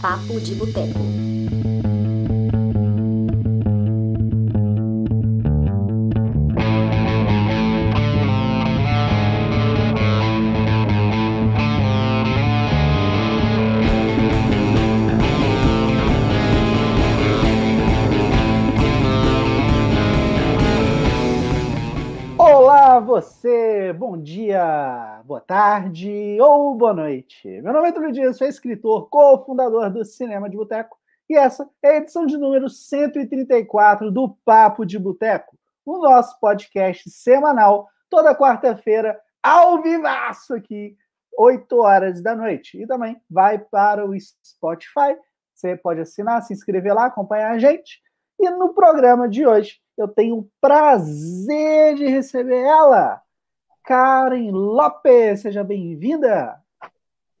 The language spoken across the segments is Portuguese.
Papo de Boteco. Boa noite. Meu nome é Túlio Dias, sou escritor, cofundador do Cinema de Boteco e essa é a edição de número 134 do Papo de Boteco, o nosso podcast semanal, toda quarta-feira, ao vivaço aqui, 8 horas da noite. E também vai para o Spotify. Você pode assinar, se inscrever lá, acompanhar a gente. E no programa de hoje, eu tenho o prazer de receber ela, Karen Lopes. Seja bem-vinda.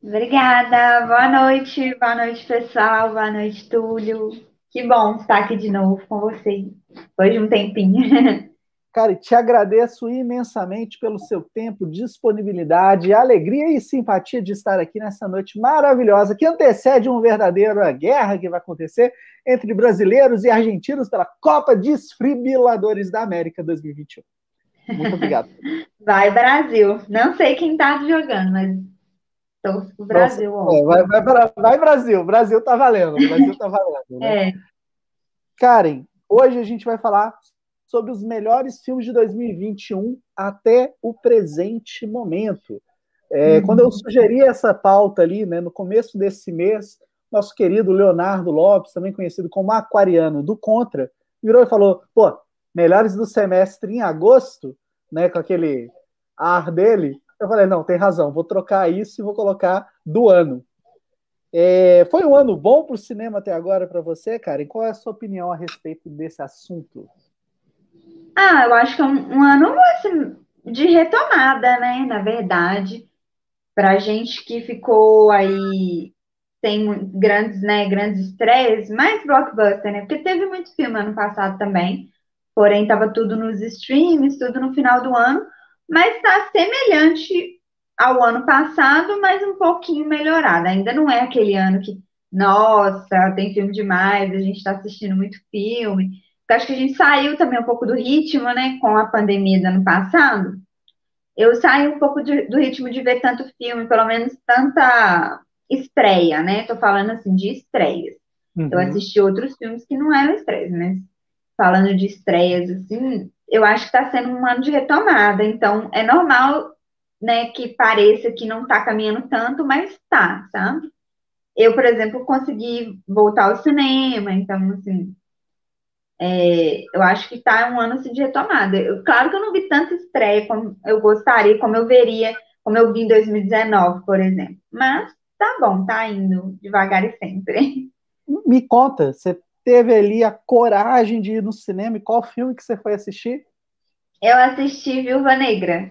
Obrigada, boa noite, boa noite, pessoal, boa noite, Túlio. Que bom estar aqui de novo com vocês, depois de um tempinho. Cara, te agradeço imensamente pelo seu tempo, disponibilidade, alegria e simpatia de estar aqui nessa noite maravilhosa que antecede uma verdadeira guerra que vai acontecer entre brasileiros e argentinos pela Copa Desfibriladores da América 2021. Muito obrigado. Vai, Brasil. Não sei quem está jogando, mas torço pro Brasil. Nossa, é, vai, vai, vai, Brasil. Brasil tá valendo. Brasil tá valendo. Né? É. Karen, hoje a gente vai falar sobre os melhores filmes de 2021 até o presente momento. É, uhum. Quando eu sugeri essa pauta ali, né, no começo desse mês, nosso querido Leonardo Lopes, também conhecido como Aquariano do Contra, virou e falou: pô, melhores do semestre em agosto, né, com aquele ar dele. Eu falei: não, tem razão, vou trocar isso e vou colocar do ano. É, foi um ano bom para o cinema até agora para você, cara? E qual é a sua opinião a respeito desse assunto? Ah, eu acho que é um, um ano assim, de retomada, né? Na verdade, para gente que ficou aí sem grandes, né, grandes estreias, mais blockbuster, né? Porque teve muito filme ano passado também, porém estava tudo nos streams, tudo no final do ano, mas está semelhante ao ano passado, mas um pouquinho melhorado. Ainda não é aquele ano que, nossa, tem filme demais, a gente está assistindo muito filme. Porque acho que a gente saiu também um pouco do ritmo, né, com a pandemia do ano passado. Eu saí um pouco de, do ritmo de ver tanto filme, pelo menos tanta estreia, né? Tô falando assim de estreias. Uhum. Eu assisti outros filmes que não eram estreias, mas falando de estreias, assim, eu acho que está sendo um ano de retomada. Então, é normal, né, que pareça que não está caminhando tanto, mas tá, sabe? Eu, por exemplo, consegui voltar ao cinema, então, assim, é, eu acho que está um ano assim, de retomada. Eu, claro que eu não vi tanta estreia como eu gostaria, como eu veria, como eu vi em 2019, por exemplo. Mas tá bom, tá indo devagar e sempre. Me conta, você teve ali a coragem de ir no cinema e qual filme que você foi assistir? Eu assisti Viúva Negra.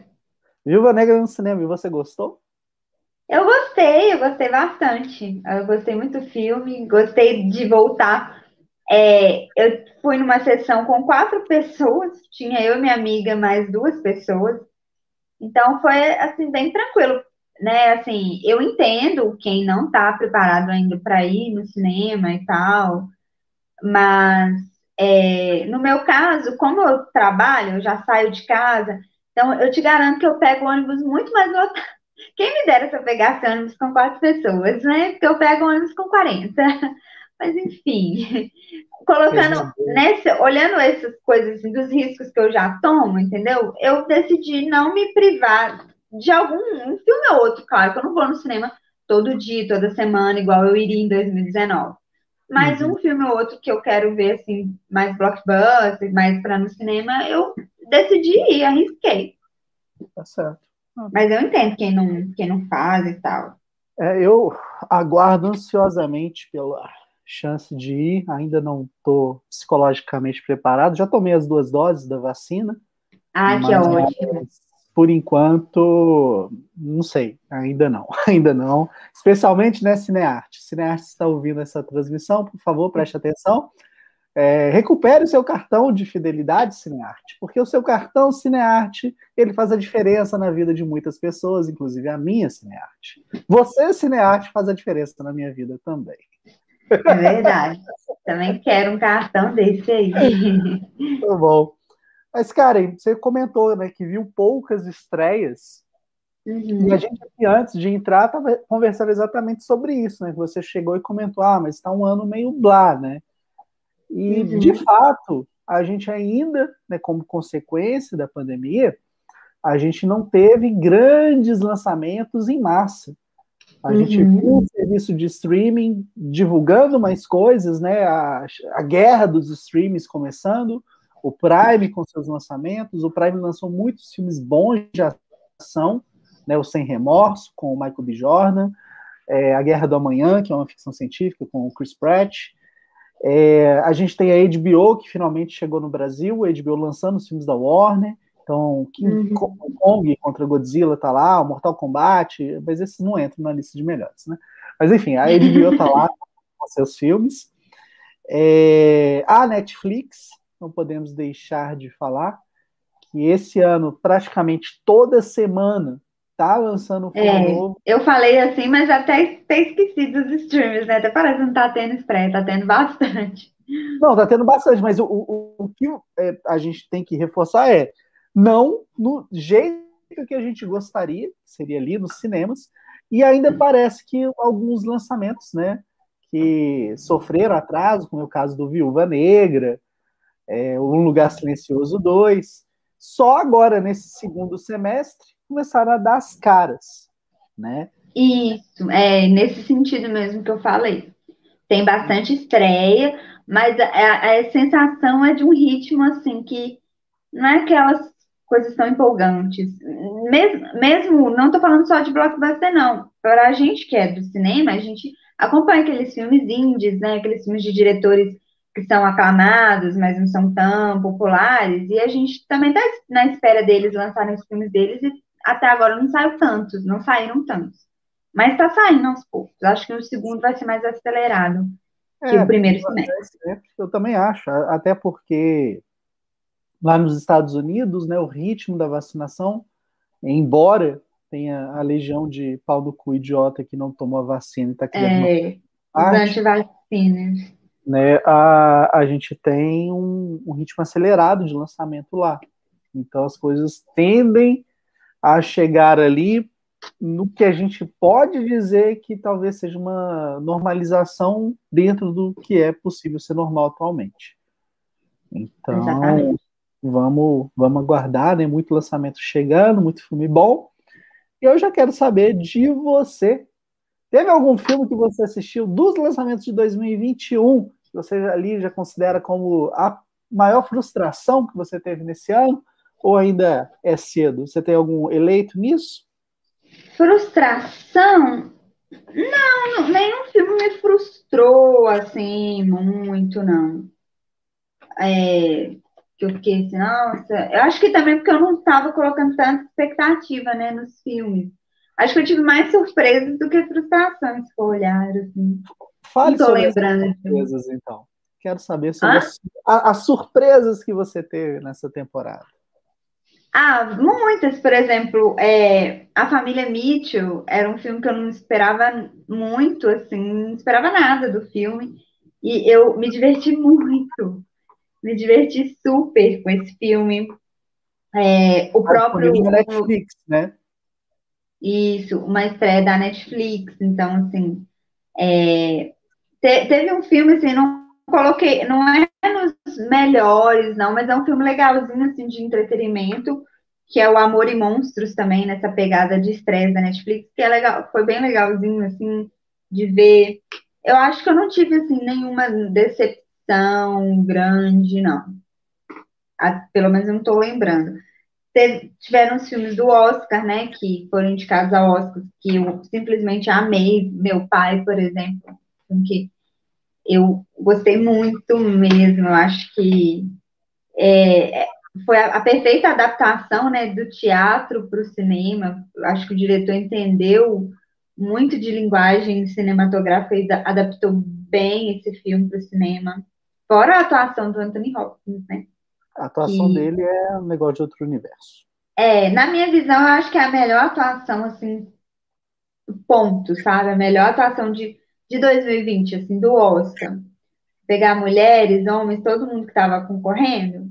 Viúva Negra no cinema, e você gostou? Eu gostei, eu gostei bastante. Eu gostei muito do filme, gostei de voltar é, eu fui numa sessão com quatro pessoas, tinha eu e minha amiga mais duas pessoas. Então foi assim bem tranquilo, né? Assim, eu entendo quem não está preparado ainda para ir no cinema e tal, mas é, no meu caso, como eu trabalho, eu já saio de casa, então eu te garanto que eu pego ônibus muito mais lotado. Quem me dera se eu pegasse ônibus com quatro pessoas, né? Porque eu pego ônibus com 40. Mas enfim, colocando nesse, olhando essas coisas assim, dos riscos que eu já tomo, entendeu? Eu decidi não me privar de algum um filme ou outro, claro, que eu não vou no cinema todo dia, toda semana, igual eu iria em 2019. Mas uhum. um filme ou outro que eu quero ver assim, mais blockbuster, mais para no cinema, eu decidi ir, arrisquei. Tá certo. Mas eu entendo quem não, quem não faz e tal. É, eu aguardo ansiosamente pela chance de ir, ainda não estou psicologicamente preparado. Já tomei as duas doses da vacina. Ah, que ótimo. Por enquanto, não sei, ainda não, ainda não. Especialmente né, Cinearte. Cinearte está ouvindo essa transmissão, por favor, preste atenção. É, recupere o seu cartão de fidelidade Cinearte, porque o seu cartão Cinearte ele faz a diferença na vida de muitas pessoas, inclusive a minha Cinearte. Você, Cinearte, faz a diferença na minha vida também. É verdade. Também quero um cartão desse aí. Tá bom. Mas, Karen, você comentou né, que viu poucas estreias. Uhum. E a gente aqui, antes de entrar, estava conversando exatamente sobre isso, né? Que você chegou e comentou, ah, mas está um ano meio blá, né? E, uhum. de fato, a gente ainda, né, como consequência da pandemia, a gente não teve grandes lançamentos em massa. A uhum. gente viu o serviço de streaming divulgando mais coisas, né? A, a guerra dos streams começando, o Prime com seus lançamentos. O Prime lançou muitos filmes bons de ação, né? O Sem Remorso, com o Michael B. Jordan, é, A Guerra do Amanhã, que é uma ficção científica, com o Chris Pratt. É, a gente tem a HBO, que finalmente chegou no Brasil, a HBO lançando os filmes da Warner. Então, King uhum. Kong contra Godzilla tá lá, o Mortal Kombat, mas esses não entram na lista de melhores, né? Mas enfim, a HBO tá lá com seus filmes. É, a Netflix, não podemos deixar de falar, que esse ano, praticamente toda semana, tá lançando um filme é, novo. Eu falei assim, mas até, até esqueci dos streams, né? Até parece que não tá tendo spray, tá tendo bastante. Não, tá tendo bastante, mas o, o, o que é, a gente tem que reforçar é não no jeito que a gente gostaria, seria ali nos cinemas, e ainda parece que alguns lançamentos, né, que sofreram atraso, como é o caso do Viúva Negra, é, Um Lugar Silencioso 2, só agora, nesse segundo semestre, começaram a dar as caras, né? Isso, é nesse sentido mesmo que eu falei. Tem bastante estreia, mas a, a sensação é de um ritmo assim que não é aquelas coisas tão empolgantes. Mesmo, mesmo não estou falando só de blockbuster, não. Para a gente que é do cinema, a gente acompanha aqueles filmes indies, né? Aqueles filmes de diretores que são aclamados, mas não são tão populares, e a gente também está na espera deles lançarem os filmes deles, e até agora não saiu tantos, não saíram tantos. Mas está saindo aos poucos. Acho que o segundo vai ser mais acelerado que é, o primeiro semestre. É, eu também acho, até porque lá nos Estados Unidos, né, o ritmo da vacinação, embora tenha a legião de pau do cu idiota que não tomou a vacina e está querendo. É, os antivacinas. Né, a, a gente tem um, um ritmo acelerado de lançamento lá. Então as coisas tendem a chegar ali no que a gente pode dizer que talvez seja uma normalização dentro do que é possível ser normal atualmente. Então, Exatamente. vamos, vamos aguardar, né? Muito lançamento chegando, muito filme bom. E eu já quero saber de você. Teve algum filme que você assistiu dos lançamentos de 2021 que você ali já considera como a maior frustração que você teve nesse ano? Ou ainda é cedo? Você tem algum eleito nisso? Frustração? Não, nenhum filme me frustrou assim muito, não. É, que eu fiquei assim, nossa, eu acho que também porque eu não estava colocando tanta expectativa, né, nos filmes. Acho que eu tive mais surpresas do que frustrações, se for olhar, assim. Fale sobre lembrando as surpresas, então. Quero saber sobre as, as surpresas que você teve nessa temporada. Ah, muitas, por exemplo, é, A Família Mitchell era um filme que eu não esperava muito, assim, não esperava nada do filme. E eu me diverti muito. Me diverti super com esse filme. É, o próprio. Da Netflix, né? Isso, uma estreia da Netflix. Então, assim. É, te, teve um filme, assim, não coloquei, não é nos melhores, não, mas é um filme legalzinho, assim, de entretenimento, que é o Amor e Monstros também, nessa pegada de estresse da Netflix, que é legal, foi bem legalzinho, assim, de ver. Eu acho que eu não tive, assim, nenhuma decepção grande, não. pelo menos eu não estou lembrando. Tiveram os filmes do Oscar, né, que foram indicados ao Oscar, que eu simplesmente amei. Meu pai, por exemplo, que eu gostei muito mesmo. Eu acho que é, foi a, a, perfeita adaptação né, do teatro para o cinema. Eu acho que o diretor entendeu muito de linguagem cinematográfica e adaptou bem esse filme para o cinema. Fora a atuação do Anthony Hopkins, né? A atuação dele é um negócio de outro universo. É, na minha visão, eu acho que é a melhor atuação, assim, ponto, sabe? A melhor atuação de, de 2020, assim, do Oscar. Pegar mulheres, homens, todo mundo que estava concorrendo,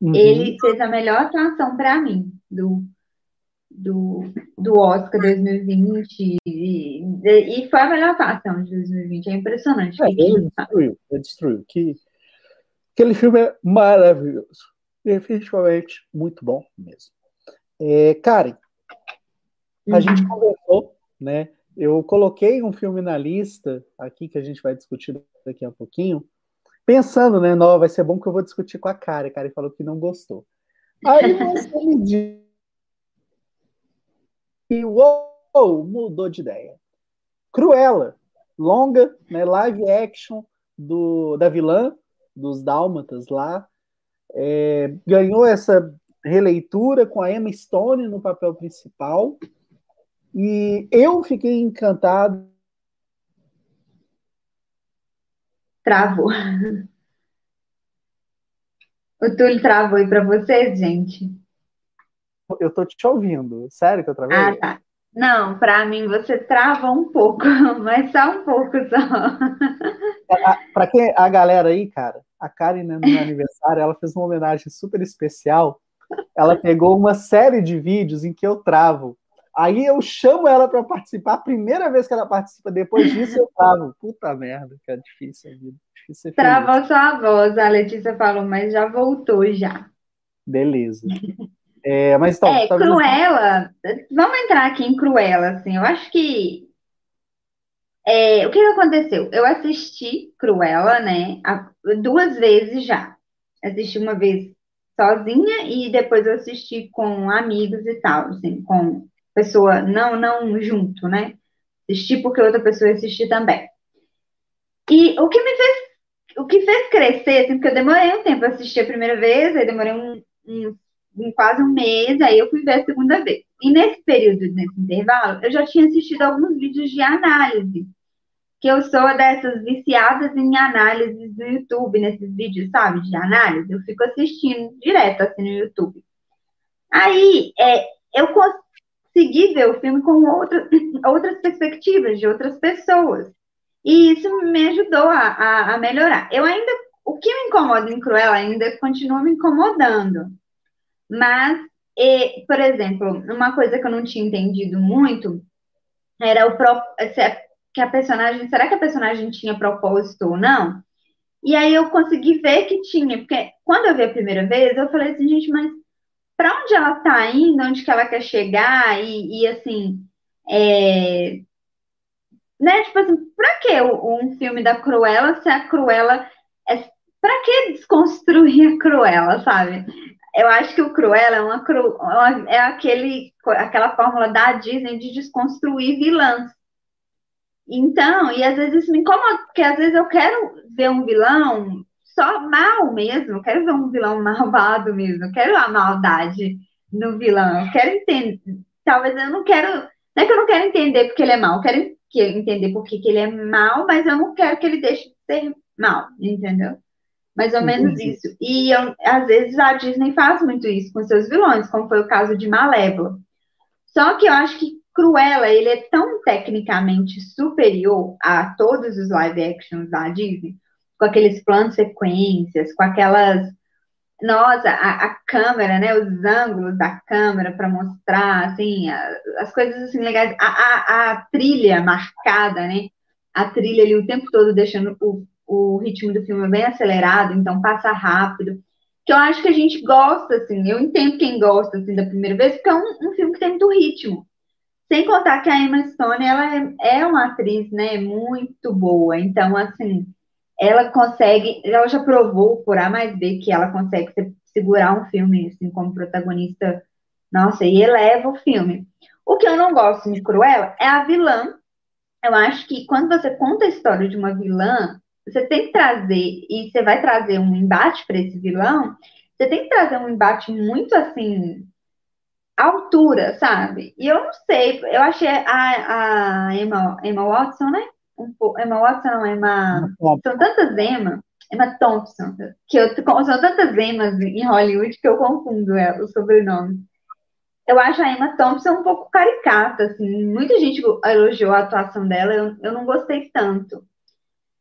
uhum. ele fez a melhor atuação para mim do, do, do Oscar 2020 e, e, foi a melhor atuação de 2020. É impressionante. É, ele destruiu, ele destruiu. Que, aquele filme é maravilhoso. Definitivamente muito bom mesmo. É, Karen, a uhum. gente conversou, né? Eu coloquei um filme na lista aqui que a gente vai discutir daqui a pouquinho, pensando, né? Não, vai ser bom que eu vou discutir com a Karen. A Karen falou que não gostou. Aí você me disse e uou, mudou de ideia. Cruella, longa, né, live action do, da vilã, dos Dálmatas lá, é, ganhou essa releitura com a Emma Stone no papel principal. E eu fiquei encantado. Travou. O Túlio travou aí para vocês, gente? Eu tô te ouvindo. Sério que eu travei? Ah, tá. Não, para mim você trava um pouco, mas só um pouco só. Para quem a galera aí, cara, a Karen né, no meu aniversário, ela fez uma homenagem super especial ela pegou uma série de vídeos em que eu travo. Aí eu chamo ela para participar. A primeira vez que ela participa, depois disso eu travo. Puta merda, que é difícil a vida. Difícil Travou sua voz, a Letícia falou, mas já voltou já. Beleza. É, mas então, é, Cruella, vamos entrar aqui em Cruella, assim, eu acho que é, o que aconteceu? Eu assisti Cruella, né, duas vezes já. Assisti uma vez sozinha e depois eu assisti com amigos e tal, assim, com pessoa, não, não junto, né? Assisti porque outra pessoa assistiu também. E o que me fez, o que fez crescer, assim, porque eu demorei um tempo para assistir a primeira vez, aí demorei um, um, um, quase um mês, aí eu fui ver a segunda vez. E nesse período, nesse intervalo, eu já tinha assistido alguns vídeos de análise que eu sou dessas viciadas em análises do YouTube, nesses vídeos, sabe, de análise. Eu fico assistindo direto assim no YouTube. Aí, é, eu consegui ver o filme com outra, outras perspectivas de outras pessoas. E isso me ajudou a, a, a, melhorar. Eu ainda, o que me incomoda em Cruella ainda continua me incomodando. Mas, e, por exemplo, uma coisa que eu não tinha entendido muito era o que a personagem, será que a personagem tinha propósito ou não? E aí eu consegui ver que tinha, porque quando eu vi a primeira vez, eu falei assim, gente, mas para onde ela tá indo, onde que ela quer chegar, e, e assim, é... né, tipo assim, pra que um filme da Cruella se a Cruella é... Pra que desconstruir a Cruella, sabe? Eu acho que o Cruella é uma, cru... é aquele, aquela fórmula da Disney de desconstruir vilãs. Então, e às vezes isso me incomoda, porque às vezes eu quero ver um vilão só mal mesmo, quero ver um vilão malvado mesmo, quero a maldade no vilão, quero entender, talvez eu não quero, não é que eu não quero entender porque ele é mal, eu quero entender porque que ele é mal, mas eu não quero que ele deixe de ser mal, entendeu? Mais ou menos Entendi. isso. E eu, às vezes a Disney faz muito isso com seus vilões, como foi o caso de Malévola. Só que eu acho que Cruella, ele é tão tecnicamente superior a todos os live actions da Disney, com aqueles planos sequências, com aquelas nossa, a, a, câmera, né, os ângulos da câmera para mostrar, assim, a, as coisas assim legais, a, a, trilha marcada, né, a trilha ali o tempo todo deixando o, o ritmo do filme bem acelerado, então passa rápido, que eu acho que a gente gosta, assim, eu entendo quem gosta, assim, da primeira vez, porque é um, um filme que tem muito ritmo, sem contar que a Emma Stone, ela é, é uma atriz, né, muito boa. Então, assim, ela consegue, ela já provou por A mais B que ela consegue segurar um filme, assim, como protagonista, nossa, e eleva o filme. O que eu não gosto de Cruella é a vilã. Eu acho que quando você conta a história de uma vilã, você tem que trazer, e você vai trazer um embate para esse vilão, você tem que trazer um embate muito, assim, altura, sabe? E eu não sei, eu achei a, a Emma, Emma Watson, né? Um Emma Watson, Emma. São tantas Emma. Emma Thompson, que eu, são tantas Emmas em Hollywood que eu confundo ela, o sobrenome. Eu acho a Emma Thompson um pouco caricata, assim. Muita gente elogiou a atuação dela, eu, eu não gostei tanto.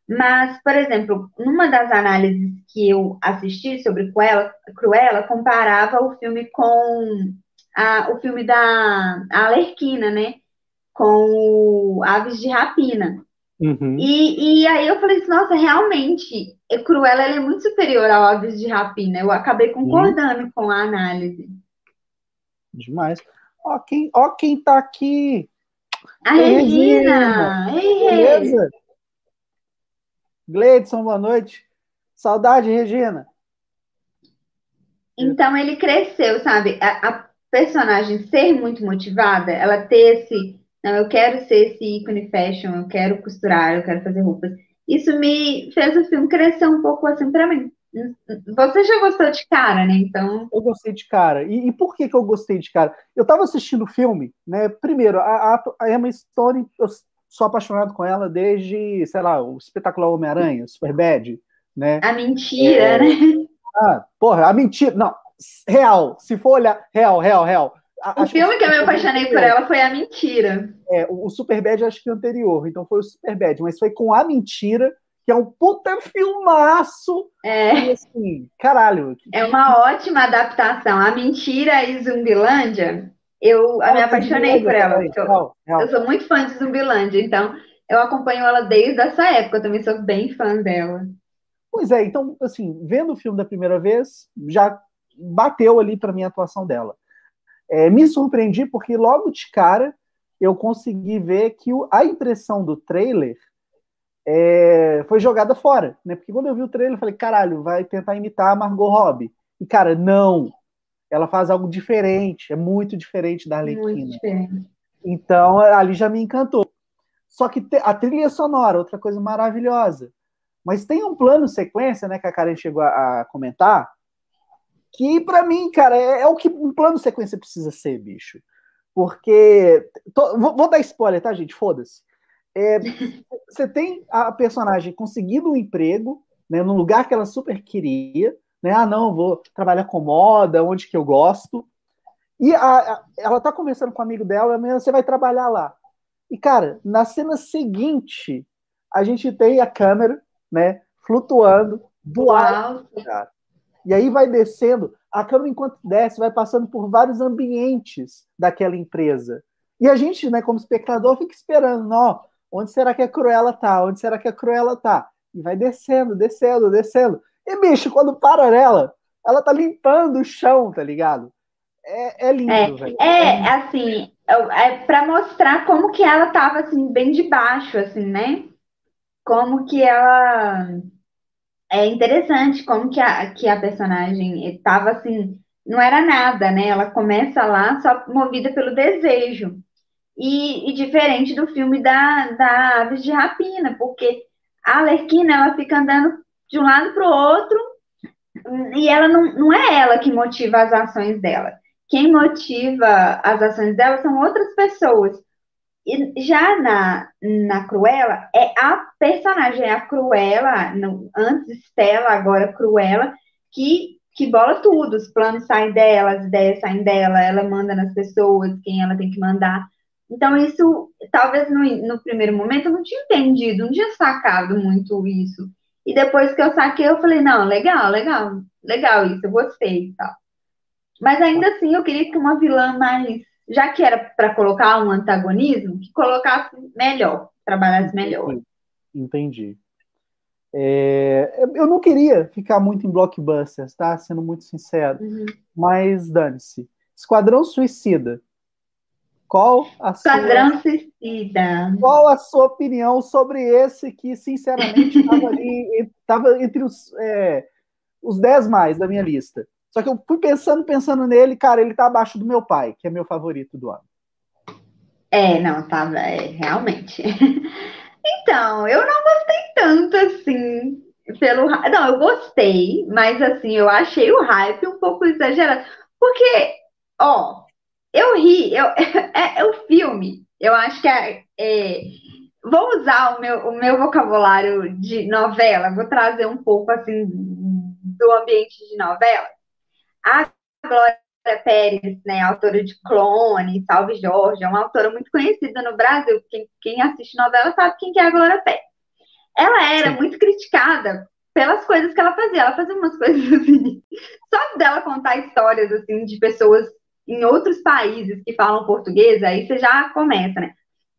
Mas, por exemplo, numa das análises que eu assisti sobre Cruella, Cruella comparava o filme com a, o filme da Alerquina, né? Com o Aves de Rapina. Uhum. E, e aí eu falei assim, nossa, realmente, Cruella é muito superior ao Aves de Rapina. Eu acabei concordando uhum. com a análise. Demais. Ó quem, ó quem tá aqui. A Regina! Regina. Beleza? Gleidson, boa noite. Saudade, Regina. Então ele cresceu, sabe? A, a, personagem ser muito motivada, ela ter esse, não, eu quero ser esse ícone fashion, eu quero costurar, eu quero fazer roupas. Isso me fez o filme crescer um pouco assim para mim. Você já gostou de cara, né? Então. Eu gostei de cara. E, e, por que, que eu gostei de cara? Eu tava assistindo o filme, né? Primeiro, a, a, a Emma Stone, eu sou apaixonado com ela desde, sei lá, o espetacular Homem-Aranha, Super Bad, né? A mentira, é... né? Ah, porra, a mentira. Não, real. Se for olhar. Real, real, real. O filme que, eu me apaixonei por ela foi A Mentira. É, o Superbad acho que é anterior, então foi o Superbad, mas foi com A Mentira, que é um puta filmaço. É. E assim, caralho. É uma ótima adaptação. A Mentira e Zumbilândia, eu me apaixonei por ela. Eu, real, real. eu sou muito fã de Zumbilândia, então eu acompanho ela desde essa época, eu também sou bem fã dela. Pois é, então, assim, vendo o filme da primeira vez, já bateu ali para mim a atuação dela. É, me surpreendi porque logo de cara eu consegui ver que o, a impressão do trailer é, foi jogada fora, né? Porque quando eu vi o trailer, eu falei, caralho, vai tentar imitar a Margot Robbie. E, cara, não. Ela faz algo diferente, é muito diferente da Arlequina. Então, ali já me encantou. Só que a trilha sonora, outra coisa maravilhosa. Mas tem um plano sequência, né, que a Karen chegou a, a comentar, que para mim, cara, é, é, o que um plano sequência precisa ser, bicho. Porque. Tô, vou, vou, dar spoiler, tá, gente? Foda-se. É, você tem a personagem conseguindo um emprego, né, no lugar que ela super queria, né? Ah, não, vou trabalhar com moda, onde que eu gosto. E a, a, ela tá conversando com um amigo dela, você vai trabalhar lá. E, cara, na cena seguinte, a gente tem a câmera, né, flutuando do alto, cara. E aí vai descendo, a câmera, enquanto desce, vai passando por vários ambientes daquela empresa. E a gente, né, como espectador, fica esperando, ó, onde será que a Cruella tá? Onde será que a Cruella tá? E vai descendo, descendo, descendo. E, bicho, quando para nela, ela tá limpando o chão, tá ligado? É, é lindo, é, velho. É, assim, é para mostrar como que ela tava, assim, bem de baixo, assim, né? Como que ela é interessante como que a, que a personagem estava assim, não era nada, né? Ela começa lá só movida pelo desejo. E, e diferente do filme da, da Aves de Rapina, porque a Alerquina ela fica andando de um lado para o outro e ela não, não é ela que motiva as ações dela. Quem motiva as ações dela são outras pessoas. E já na, na Cruella, é a personagem, é a Cruella, antes Stella, agora Cruella, que, que bola tudo. Os planos saem dela, as ideias saem dela, ela manda nas pessoas, quem ela tem que mandar. Então, isso, talvez no, no primeiro momento eu não tinha entendido, não tinha sacado muito isso. E depois que eu saquei, eu falei, não, legal, legal, legal isso, eu gostei e tal. Mas ainda assim, eu queria que uma vilã mais já que era para colocar um antagonismo, que colocasse melhor, trabalhasse melhor. Entendi. É, eu não queria ficar muito em blockbusters, tá? Sendo muito sincero. Uhum. Mas dane-se. Esquadrão Suicida. Qual a Esquadrão sua... Suicida. Qual a sua opinião sobre esse que, sinceramente, estava ali, estava entre os, é, os dez mais da minha lista? Só que eu fui pensando, pensando nele, cara, ele tá abaixo do meu pai, que é meu favorito do ano. É, não, tava, é, realmente. então, eu não gostei tanto assim pelo. Não, eu gostei, mas assim, eu achei o hype um pouco exagerado. Porque, ó, eu ri, eu, é, é o filme, eu acho que é, é vou usar o meu, o meu vocabulário de novela, vou trazer um pouco assim do ambiente de novela. A Glória Pérez, né, autora de Clone, Salve Jorge, é uma autora muito conhecida no Brasil. Quem, quem assiste novela sabe quem que é a Glória Pérez. Ela era Sim. muito criticada pelas coisas que ela fazia. Ela fazia umas coisas assim, só dela contar histórias assim de pessoas em outros países que falam português, aí você já começa, né?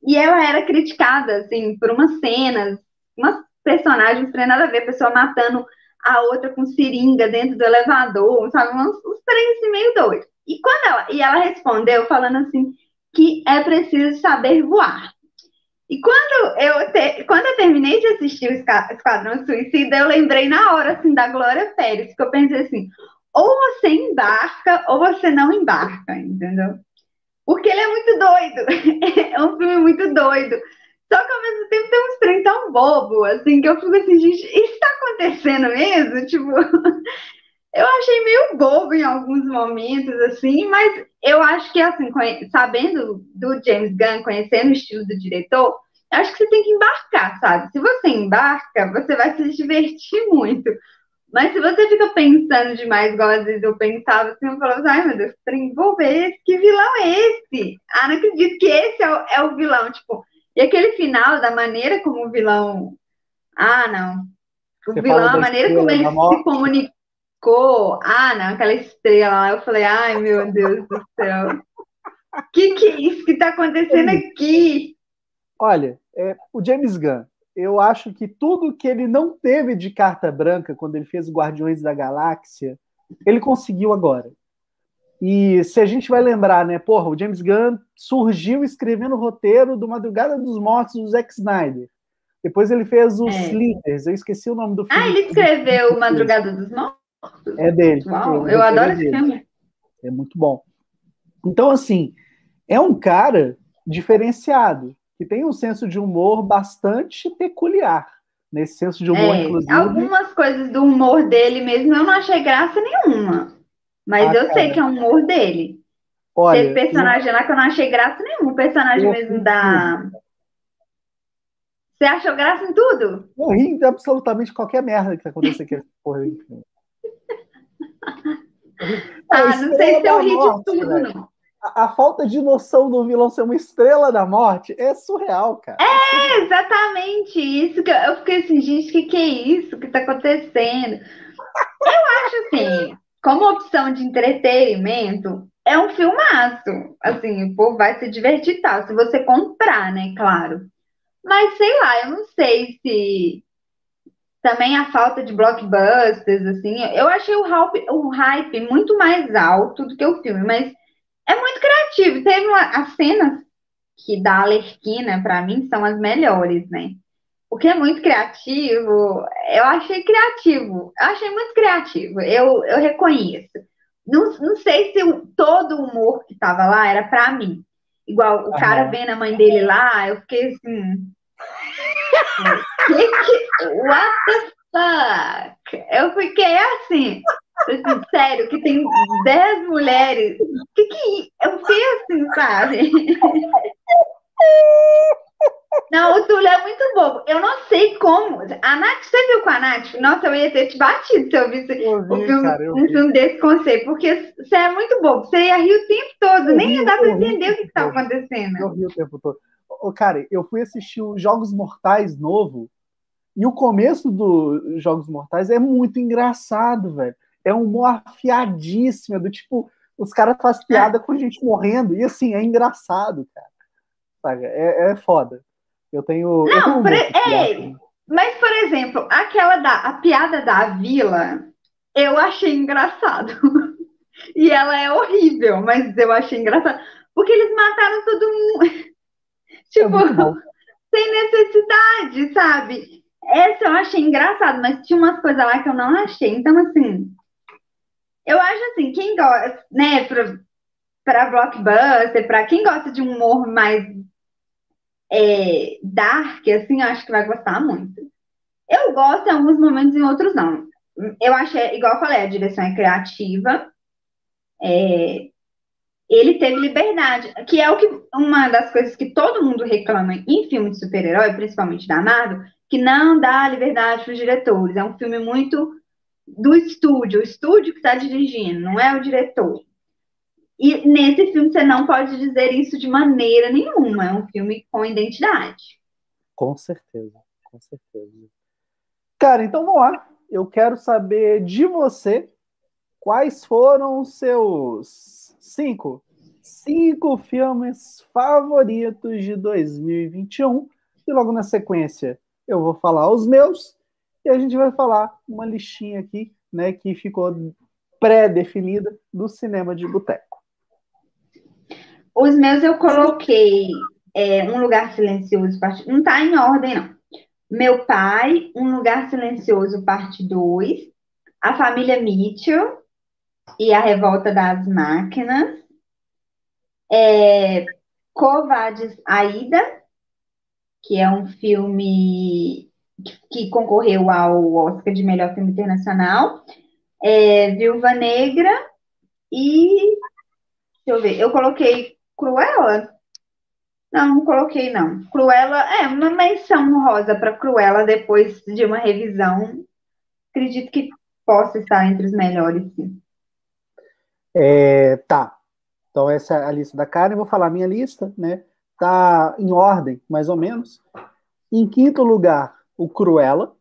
E ela era criticada, assim, por umas cenas, umas personagens que não tem nada a ver, pessoa matando a outra com seringa dentro do elevador, sabe? Uns, uns assim meio doidos. E quando ela, e ela respondeu falando assim que é preciso saber voar. E quando eu, te, quando eu terminei de assistir o Esquadrão Suicida, eu lembrei na hora assim da Glória Pérez, que eu pensei assim, ou você embarca ou você não embarca, entendeu? Porque ele é muito doido. é um filme muito doido. Só que ao mesmo tempo tem uns trem tão bobo, assim, que eu fico assim, gente, isso tá acontecendo mesmo? Tipo, eu achei meio bobo em alguns momentos, assim, mas eu acho que, assim, sabendo do James Gunn, conhecendo o estilo do diretor, acho que você tem que embarcar, sabe? Se você embarca, você vai se divertir muito. Mas se você fica pensando demais, igual às vezes eu pensava, assim, eu falava, ai meu Deus, trem, vou ver esse, que vilão é esse? Ah, não acredito que esse é o, é o vilão, tipo, e aquele final, da maneira como o vilão. Ah, não. O Você vilão, a maneira como ele se comunicou. Ah, não, aquela estrela lá. Eu falei, ai, meu Deus do céu. O que, que é isso que está acontecendo aqui? Olha, é, o James Gunn, eu acho que tudo que ele não teve de carta branca quando ele fez Guardiões da Galáxia, ele conseguiu agora. E se a gente vai lembrar, né, porra, o James Gunn surgiu escrevendo o roteiro do Madrugada dos Mortos do Zack Snyder. Depois ele fez os é. Eu esqueci o nome do filme. Ah, ele escreveu Madrugada dos Mortos? É dele. Uau, eu adoro é esse filme. É muito bom. Então, assim, é um cara diferenciado, que tem um senso de humor bastante peculiar. Nesse senso de humor, é, inclusive. Algumas coisas do humor dele mesmo eu não achei graça nenhuma. Mas ah, eu cara. sei que é o humor dele. Olha, Teve personagem eu... lá que eu não achei graça nenhuma. O personagem eu mesmo da. Você achou graça em tudo? Eu ri de absolutamente qualquer merda que aconteceu aqui. Porra, ah, não sei se eu ri de tudo, não. A, a, falta de noção do vilão ser uma estrela da morte é surreal, cara. É, é exatamente isso. que Eu, eu fiquei assim, gente, o que, que é isso que tá acontecendo? Eu acho assim, como opção de entretenimento, é um filmaço. Assim, o povo vai se divertir tal, se você comprar, né? Claro. Mas sei lá, eu não sei se também a falta de blockbusters, assim, eu achei o hype, o hype muito mais alto do que o filme, mas é muito criativo. Teve uma, as cenas que da Alerquina, para mim, são as melhores, né? O que é muito criativo, eu achei criativo, eu achei muito criativo, eu, eu reconheço. Não, não sei se o, todo o humor que estava lá era para mim. Igual o cara vendo a mãe dele lá, eu fiquei assim. que, que, what the fuck? Eu fiquei assim, assim sério, que tem 10 mulheres. Que que. Eu fiquei assim, sabe? Não, o Túlio é muito bobo. Eu não sei como. A Nath, você viu com a Nath? Nossa, eu ia ter te batido se eu visse vi, um, filme, cara, um filme desse conceito, porque você é muito bobo. Você ia rir o tempo todo, eu nem ia dar para entender o que estava acontecendo. Eu ri o tempo todo. Ô, cara, eu fui assistir os Jogos Mortais novo, e o começo dos Jogos Mortais é muito engraçado, velho. É um humor afiadíssimo, é do tipo, os caras fazem piada com gente morrendo, e assim, é engraçado, cara. É, é foda. Eu tenho. Não, eu tenho por, é, mas, por exemplo, aquela da a piada da vila, eu achei engraçado. e ela é horrível, mas eu achei engraçado. Porque eles mataram todo mundo. tipo, é sem necessidade, sabe? Essa eu achei engraçado, mas tinha umas coisas lá que eu não achei. Então, assim, eu acho assim, quem gosta, né, pra, pra blockbuster, pra quem gosta de um humor mais é, dark, assim, eu acho que vai gostar muito. Eu gosto em alguns momentos, em outros não. Eu achei, igual eu falei, a direção é criativa. É, ele teve liberdade, que é o que uma das coisas que todo mundo reclama em filme de super-herói, principalmente da Marvel, que não dá liberdade para os diretores. É um filme muito do estúdio, o estúdio que está dirigindo, não é o diretor. E nesse filme você não pode dizer isso de maneira nenhuma. É um filme com identidade. Com certeza, com certeza. Cara, então vamos lá. Eu quero saber de você quais foram os seus cinco, cinco filmes favoritos de 2021. E logo na sequência eu vou falar os meus e a gente vai falar uma listinha aqui, né, que ficou pré-definida do cinema de boteco. Os meus eu coloquei é, Um Lugar Silencioso, parte... não está em ordem, não. Meu Pai, Um Lugar Silencioso, parte 2. A Família Mitchell e a Revolta das Máquinas. É, Covades Aida, que é um filme que concorreu ao Oscar de melhor filme internacional, é, Viúva Negra e deixa eu ver, eu coloquei Cruella? Não, não coloquei não. Cruella é uma menção rosa para Cruella depois de uma revisão. Acredito que possa estar entre os melhores, sim. É, tá. Então essa é a lista da Karen. Vou falar a minha lista, né? Tá em ordem, mais ou menos. Em quinto lugar, o Cruella,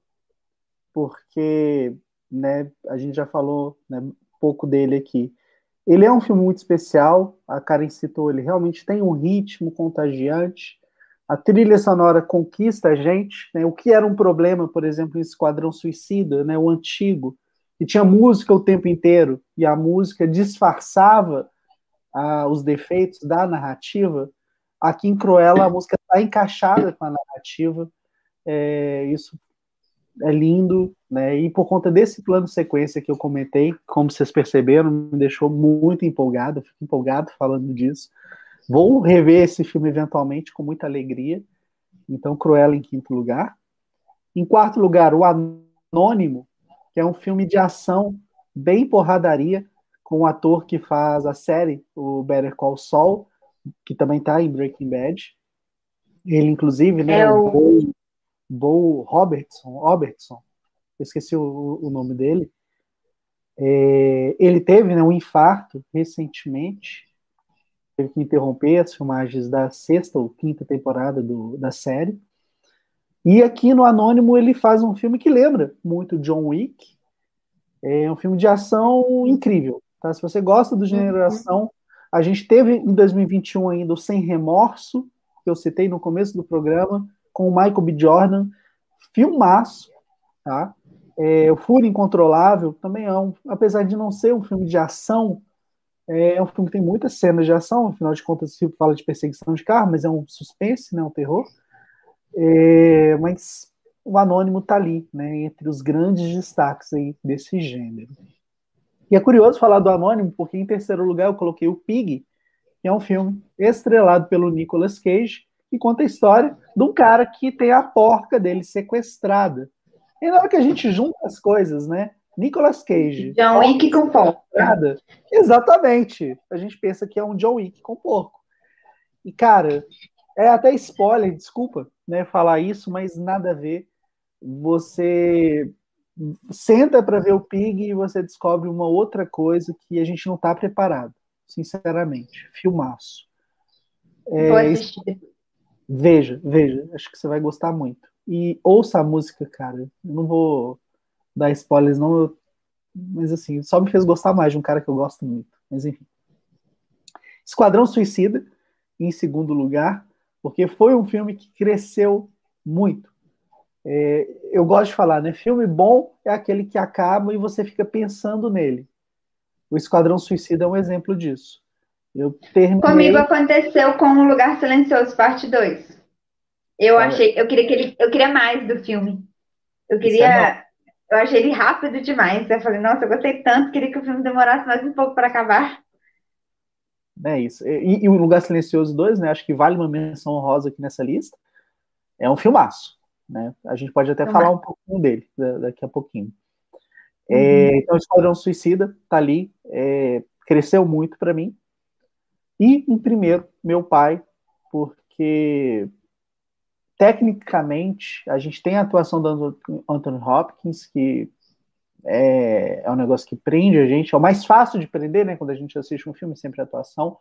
porque né, a gente já falou né, pouco dele aqui. Ele é um filme muito especial, a Karen citou, ele realmente tem um ritmo contagiante, a trilha sonora conquista a gente, né, o que era um problema, por exemplo, em Esquadrão Suicida, né, o antigo, que tinha música o tempo inteiro, e a música disfarçava ah, os defeitos da narrativa, aqui em Cruella a música está encaixada com a narrativa, é, isso é lindo, né? E por conta desse plano sequência que eu comentei, como vocês perceberam, me deixou muito empolgado, fico empolgado falando disso. Vou rever esse filme eventualmente com muita alegria. Então, Cruella em quinto lugar. Em quarto lugar, O Anônimo, que é um filme de ação bem porradaria, com o ator que faz a série, o Better Call Saul, que também está em Breaking Bad. Ele, inclusive, né, é o... Bo Robertson, Robertson, esqueci o, o nome dele. É, ele teve né, um infarto recentemente, teve que interromper as filmagens da sexta ou quinta temporada do, da série. E aqui no Anônimo ele faz um filme que lembra muito John Wick. É um filme de ação incrível. Tá? Se você gosta do gênero de ação, a gente teve em 2021 ainda o Sem Remorso, que eu citei no começo do programa, com o Michael B. Jordan, filmaço, tá? É, o Fúria Incontrolável também é um, apesar de não ser um filme de ação, é um filme que tem muitas cenas de ação, afinal de contas, o filme fala de perseguição de carro, mas é um suspense, né, um terror. É, mas o Anônimo tá ali, né, entre os grandes destaques aí desse gênero. E é curioso falar do Anônimo, porque em terceiro lugar eu coloquei o Pig, que é um filme estrelado pelo Nicolas Cage, que conta a história de um cara que tem a porca dele sequestrada. E na hora que a gente junta as coisas, né? Nicolas Cage. John Wick com porco. Exatamente. A gente pensa que é um John Wick com porco. E, cara, é até spoiler, desculpa né, falar isso, mas nada a ver. Você senta para ver o Pig e você descobre uma outra coisa que a gente não está preparado, sinceramente. Filmaço. É, Vou assistir. Veja, veja, acho que você vai gostar muito. E ouça a música, cara. Eu não vou dar spoilers, não, eu... mas assim, só me fez gostar mais de um cara que eu gosto muito. Mas enfim. Esquadrão Suicida, em segundo lugar, porque foi um filme que cresceu muito. É, eu gosto de falar, né? Filme bom é aquele que acaba e você fica pensando nele. O Esquadrão Suicida é um exemplo disso. Eu terminei... Comigo aconteceu com O Lugar Silencioso, parte 2. Eu ah, achei, eu queria que ele, eu queria mais do filme. Eu queria, é eu achei ele rápido demais. Eu falei, nossa, eu gostei tanto, queria que o filme demorasse mais um pouco para acabar. É isso. E, e, O Lugar Silencioso 2, né? Acho que vale uma menção honrosa aqui nessa lista. É um filmaço, né? A gente pode até falar um pouquinho dele daqui a pouquinho. É, uhum. então, Esquadrão Suicida tá ali, é, cresceu muito para mim. E, em primeiro, meu pai, porque tecnicamente a gente tem a atuação do Anthony Hopkins, que é, é um negócio que prende a gente, é o mais fácil de prender, né? Quando a gente assiste um filme, sempre a atuação,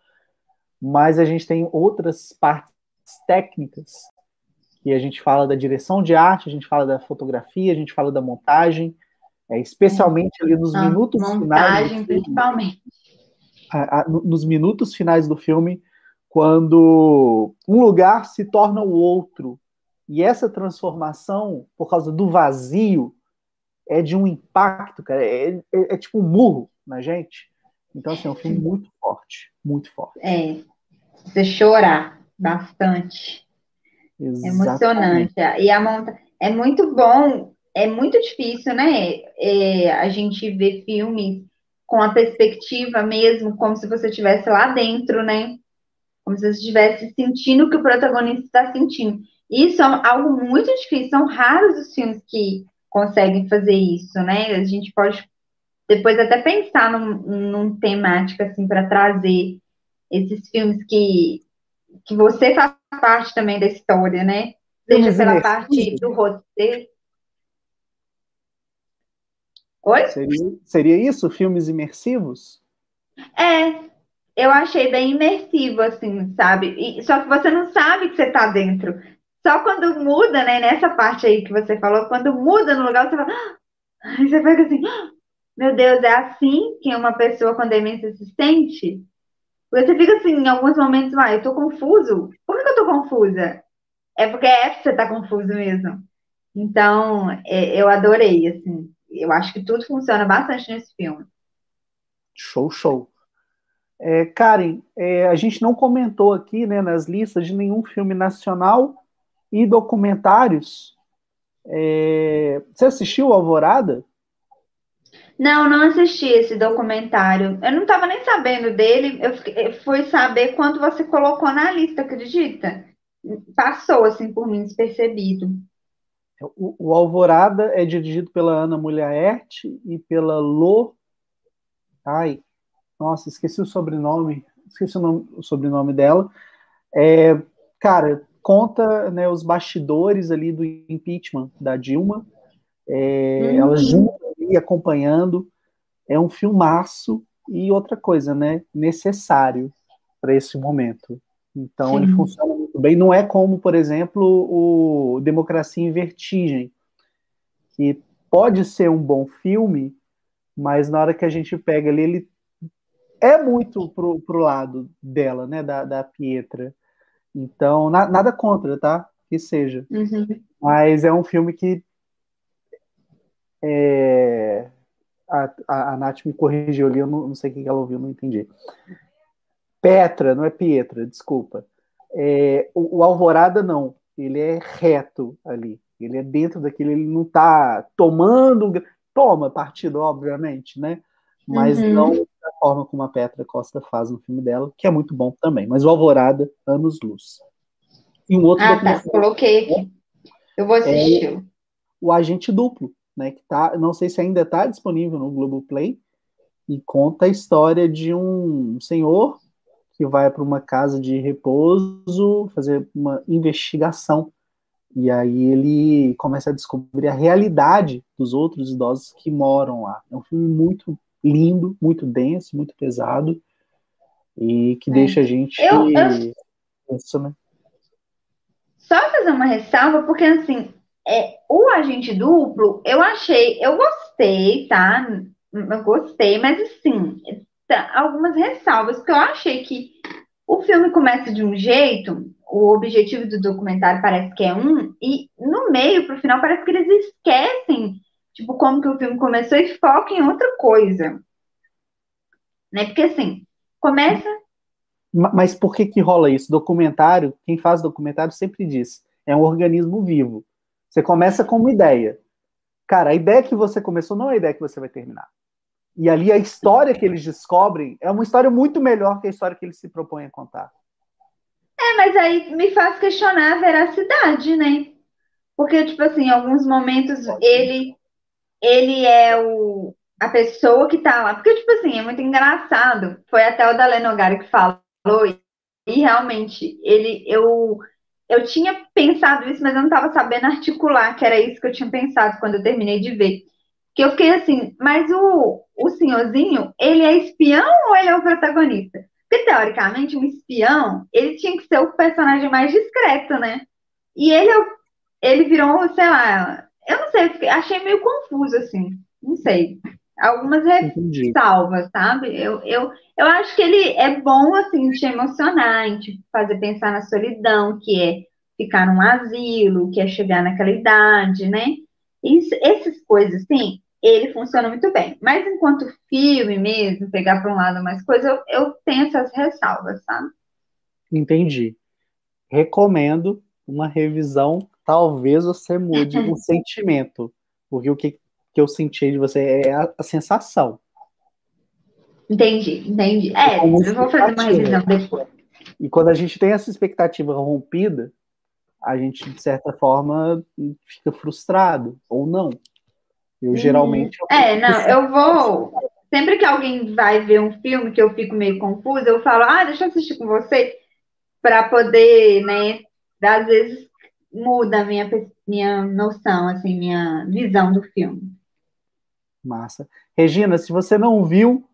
mas a gente tem outras partes técnicas que a gente fala da direção de arte, a gente fala da fotografia, a gente fala da montagem, é, especialmente ali nos minutos montagem, finais. Montagem, principalmente. A, a, nos minutos finais do filme, quando um lugar se torna o outro. E essa transformação, por causa do vazio, é de um impacto, cara. É, é, é tipo um murro na gente. Então, assim, é um filme muito forte. Muito forte. É. Você chorar bastante. Exatamente. Emocionante. E a monta... é muito bom, é muito difícil, né? É, a gente ver filmes com a perspectiva mesmo, como se você estivesse lá dentro, né? Como se você estivesse sentindo o que o protagonista está sentindo. Isso é algo muito difícil, são raros os filmes que conseguem fazer isso, né? A gente pode depois até pensar num, num temática assim para trazer esses filmes que que você faz parte também da história, né? Seja pela parte do roteiro. Oi? Seria, seria isso? Filmes imersivos? É, eu achei bem imersivo, assim, sabe? E, só que você não sabe que você tá dentro. Só quando muda, né? Nessa parte aí que você falou, quando muda no lugar, você fala. Ah! Aí você fica assim, ah! meu Deus, é assim que uma pessoa com demência se sente? Você fica assim, em alguns momentos, ah, eu tô confuso. Por que eu tô confusa? É porque é que você tá confuso mesmo. Então, é, eu adorei, assim. Eu acho que tudo funciona bastante nesse filme. Show, show. É, Karen, é, a gente não comentou aqui né, nas listas de nenhum filme nacional e documentários. É, você assistiu Alvorada? Não, não assisti esse documentário. Eu não estava nem sabendo dele. Eu, eu fui saber quando você colocou na lista, acredita? Passou assim por mim despercebido. O, o Alvorada é dirigido pela Ana Mulhaert e pela Lô. Ai, nossa, esqueci o sobrenome. Esqueci o, nome, o sobrenome dela. É, cara, conta né, os bastidores ali do impeachment da Dilma. É, uhum. Ela junta acompanhando. É um filmaço e outra coisa, né? Necessário para esse momento. Então Sim. ele funciona bem. Não é como, por exemplo, o Democracia em Vertigem, que pode ser um bom filme, mas na hora que a gente pega ali, ele é muito pro, pro lado dela, né? Da, da Pietra. Então, na, nada contra, tá? Que seja. Uhum. Mas é um filme que é, a, a, a Nath me corrigiu ali, eu não, não sei o que ela ouviu, não entendi. Petra, não é Pietra, desculpa. É, o, o, Alvorada não, ele é reto ali. Ele é dentro daquilo, ele não está tomando. Toma partido, obviamente, né? Mas uhum. não da forma como a Petra Costa faz no filme dela, que é muito bom também. Mas o Alvorada, anos luz. E um outro ah, tá, coloquei aqui. Eu vou assistir. É o Agente Duplo, né, que tá, não sei se ainda está disponível no Globoplay, e conta a história de um senhor que vai para uma casa de repouso fazer uma investigação. E aí ele começa a descobrir a realidade dos outros idosos que moram lá. É um filme muito lindo, muito denso, muito pesado e que é. deixa a gente eu, eu... Isso, né? Só fazer uma ressalva, porque assim, é, o agente duplo, eu achei, eu gostei, tá? Eu gostei, mas assim, algumas ressalvas, porque eu achei que o filme começa de um jeito, o objetivo do documentário parece que é um, e no meio, pro final, parece que eles esquecem, tipo, como que o filme começou e focam em outra coisa. Né? Porque assim, começa. Mas por que que rola isso? Documentário, quem faz documentário sempre diz, é um organismo vivo. Você começa com uma ideia. Cara, a ideia que você começou não é a ideia que você vai terminar. E ali a história que eles descobrem é uma história muito melhor que a história que eles se propõem a contar. É, mas aí me faz questionar a veracidade, né? Porque, tipo assim, em alguns momentos ele, ele é o, a pessoa que tá lá. Porque, tipo assim, é muito engraçado. Foi até o Dalenogari que fala e realmente, ele, eu, eu tinha pensado isso, mas eu não estava sabendo articular, que era isso que eu tinha pensado quando eu terminei de ver. Que eu fiquei assim, mas o, o senhorzinho, ele é espião ou ele é o protagonista? Porque, teoricamente, um espião, ele tinha que ser o personagem mais discreto, né? E ele, é ele virou, sei lá, eu não sei, achei meio confuso, assim, não sei. Algumas ressalvas, sabe? Eu, eu, eu acho que ele é bom, assim, te emocionar, te fazer pensar na solidão, que é ficar num asilo, que é chegar naquela idade, né? Isso, essas coisas, sim, ele funciona muito bem. Mas enquanto filme mesmo, pegar para um lado mais coisa, eu, eu tenho essas ressalvas, sabe? Entendi. Recomendo uma revisão, talvez você mude o sentimento, porque o que, que eu senti de você é a, a sensação. Entendi, entendi. É, eu vou fazer uma revisão depois. E quando a gente tem essa expectativa rompida, a gente, de certa forma, fica frustrado, ou não. Eu geralmente. Eu é, não, eu vou. Sempre que alguém vai ver um filme que eu fico meio confusa, eu falo, ah, deixa eu assistir com você, para poder, né? Às vezes muda a minha, minha noção, assim, minha visão do filme. Massa. Regina, se você não viu,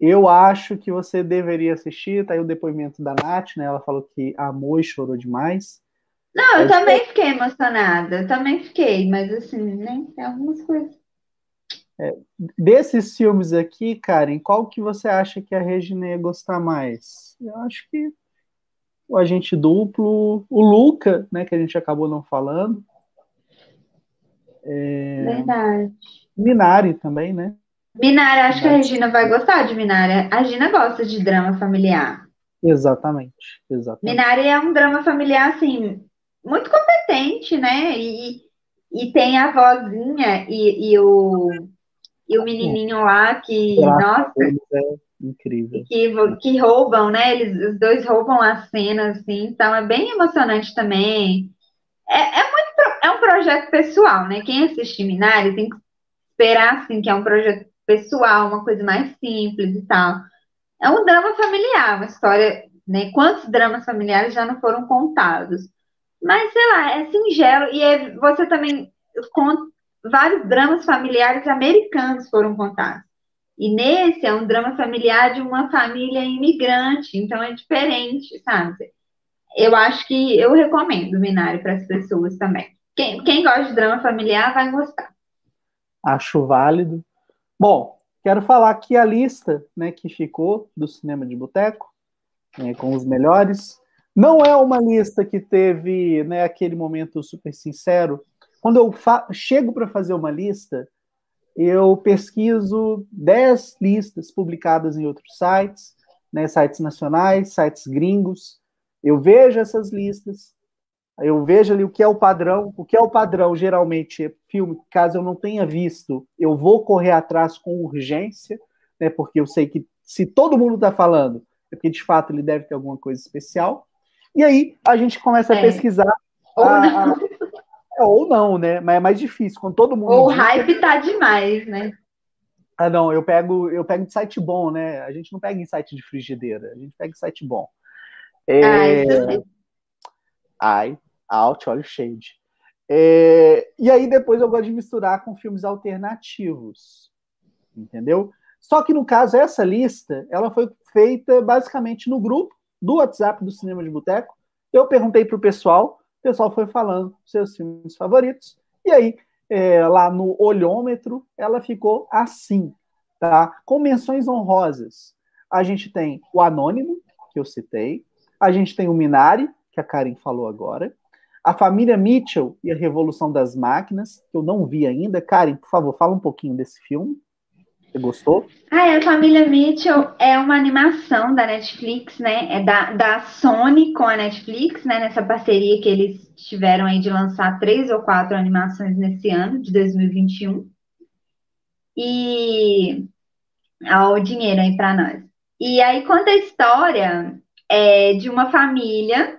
eu acho que você deveria assistir. Tá aí o depoimento da Nath, né? Ela falou que amou e chorou demais. Não, eu, também fiquei emocionada, também fiquei, mas assim, né? Tem algumas coisas. É, desses filmes aqui, Karen, qual que você acha que a Regina ia gostar mais? Eu acho que o Agente Duplo, o Luca, né, que a gente acabou não falando. É... Verdade. Minari também, né? Minari, acho que a Regina vai gostar de Minari. A Regina gosta de drama familiar. Exatamente, exatamente. Minari é um drama familiar, assim, muito competente, né? E, e tem a vozinha e, e o, e o menininho lá que, nossa, é incrível. Que, que roubam, né? Eles, os dois roubam a cena, assim, então é bem emocionante também. É, é, muito, é um projeto pessoal, né? Quem assiste Minari tem que esperar, assim, que é um projeto pessoal, uma coisa mais simples e tal. É um drama familiar, uma história, né? Quantos dramas familiares já não foram contados? Mas, sei lá, é singelo e é, você também conta vários dramas familiares americanos foram contados. E nesse é um drama familiar de uma família imigrante, então é diferente, sabe? Eu acho que eu recomendo Minari para as pessoas também. Quem, quem gosta de drama familiar vai gostar. Acho válido. Bom, quero falar aqui a lista né, que ficou do cinema de boteco, né, com os melhores. Não é uma lista que teve né, aquele momento super sincero. Quando eu chego para fazer uma lista, eu pesquiso 10 listas publicadas em outros sites, né, sites nacionais, sites gringos. Eu vejo essas listas, eu vejo ali o que é o padrão. O que é o padrão, geralmente, é filme, caso eu não tenha visto, eu vou correr atrás com urgência, né, porque eu sei que se todo mundo está falando, é porque de fato ele deve ter alguma coisa especial. E aí a gente começa a é. pesquisar. Ou a, não. A, ou não, né? Mas é mais difícil. Quando todo mundo. Ou o hype tá demais, né? Ah, não, eu pego, eu pego de site bom, né? A gente não pega em site de frigideira, a gente pega em site bom. É... Ai, Ai, out, olha o shade. É... E aí depois eu gosto de misturar com filmes alternativos, entendeu? Só que no caso, essa lista, ela foi feita basicamente no grupo do WhatsApp do Cinema de Boteco. Eu perguntei para o pessoal, o pessoal foi falando seus filmes favoritos, e aí, é, lá no olhômetro, ela ficou assim, tá? Com menções honrosas. A gente tem o Anônimo, que eu citei, a gente tem o Minari, que a Karen falou agora, a família Mitchell e a Revolução das Máquinas, que eu não vi ainda. Karen, por favor, fala um pouquinho desse filme. Você gostou? Ah, é, a Família Mitchell é uma animação da Netflix, né? É da, da Sony com a Netflix, né? Nessa parceria que eles tiveram aí de lançar três ou quatro animações nesse ano, de 2021. E ó, o dinheiro aí para nós. E aí conta a história é, de uma família,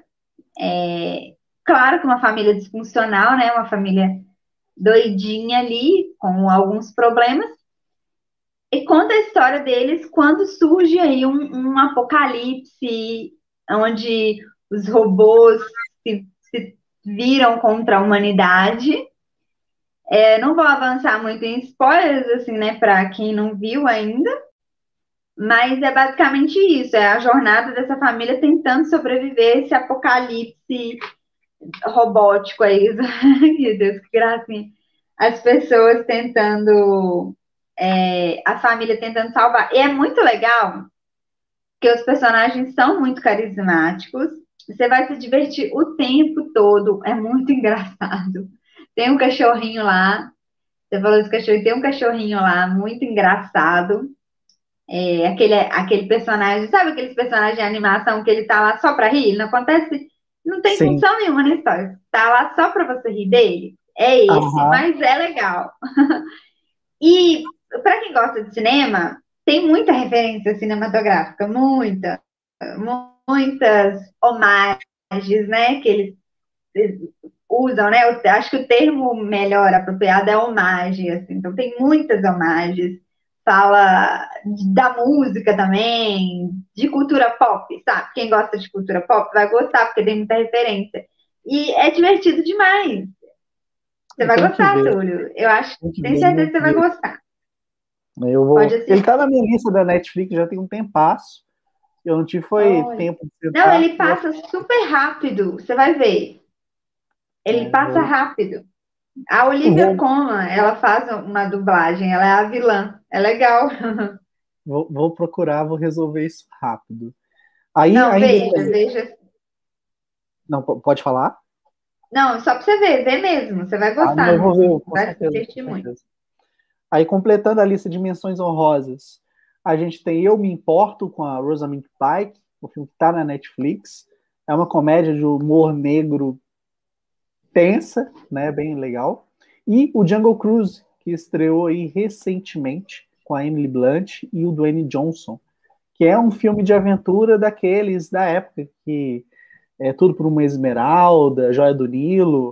é, claro que uma família disfuncional, né? Uma família doidinha ali, com alguns problemas, e conta a história deles quando surge aí um, um apocalipse onde os robôs se, se viram contra a humanidade. É, não vou avançar muito em spoilers, assim, né, para quem não viu ainda, mas é basicamente isso: é a jornada dessa família tentando sobreviver esse apocalipse robótico aí. Meu Deus, que gracinha. As pessoas tentando é, a família tentando salvar. E é muito legal, porque os personagens são muito carismáticos. Você vai se divertir o tempo todo. É muito engraçado. Tem um cachorrinho lá. Você falou desse cachorro, tem um cachorrinho lá, muito engraçado. É, aquele, aquele personagem, sabe aqueles personagens de animação que ele tá lá só pra rir? Não acontece, não tem Sim. função nenhuma na história. Tá lá só pra você rir dele? É esse, uhum. mas é legal. e para quem gosta de cinema, tem muita referência cinematográfica, muita, muitas homagens, né, que eles, eles usam, né? Eu acho que o termo melhor apropriado é homagem, assim. Então tem muitas homagens. Fala da música também, de cultura pop, sabe? Quem gosta de cultura pop vai gostar, porque tem muita referência. E é divertido demais. Você vai gostar, Túlio. Eu acho, tenho certeza que você vai gostar. Eu vou... Ele tá na minha lista da Netflix já tem um tempasso. Eu não tive foi Olha. tempo de Não, ele passa super rápido, você vai ver. Ele é, passa eu... rápido. A Olivia vou... Colman, ela faz uma dublagem, ela é a vilã. É legal. Vou, vou procurar, vou resolver isso rápido. Aí, não, ainda... veja, veja. Não, pode falar? Não, só para você ver, ver mesmo, você vai gostar. Ah, eu vou ver, vai certeza, se divertir muito. Aí, completando a lista de menções honrosas, a gente tem Eu Me Importo com a Rosamund Pike, o filme que está na Netflix. É uma comédia de humor negro tensa, né, bem legal. E o Jungle Cruise, que estreou aí recentemente com a Emily Blunt e o Dwayne Johnson, que é um filme de aventura daqueles da época que é tudo por uma esmeralda, Joia do Nilo,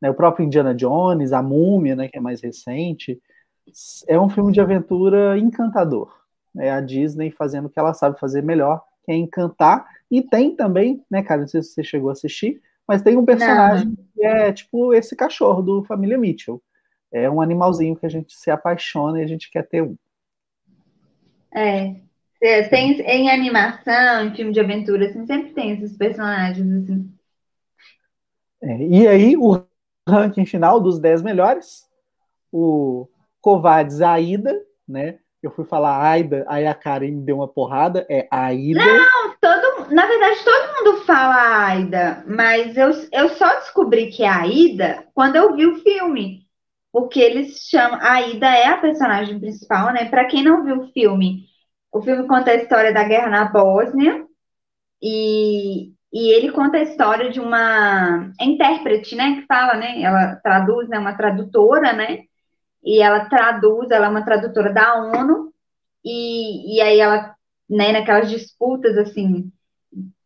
né, o próprio Indiana Jones, a Múmia, né, que é mais recente é um filme de aventura encantador. É a Disney fazendo o que ela sabe fazer melhor, que é encantar. E tem também, né, cara, não sei se você chegou a assistir, mas tem um personagem não. que é tipo esse cachorro do Família Mitchell. É um animalzinho que a gente se apaixona e a gente quer ter um. É. Tem em animação, em filme de aventura, assim, sempre tem esses personagens, assim. É, e aí, o ranking final dos 10 melhores, o Covades Aida, né? Eu fui falar Aida, aí a Karen me deu uma porrada, é Aida. Não, todo, na verdade todo mundo fala Aida, mas eu, eu só descobri que é Aida quando eu vi o filme. Porque eles chamam. Aida é a personagem principal, né? Para quem não viu o filme, o filme conta a história da guerra na Bósnia e, e ele conta a história de uma intérprete, né? Que fala, né? Ela traduz, né? Uma tradutora, né? E ela traduz, ela é uma tradutora da ONU, e, e aí ela, né, naquelas disputas, assim,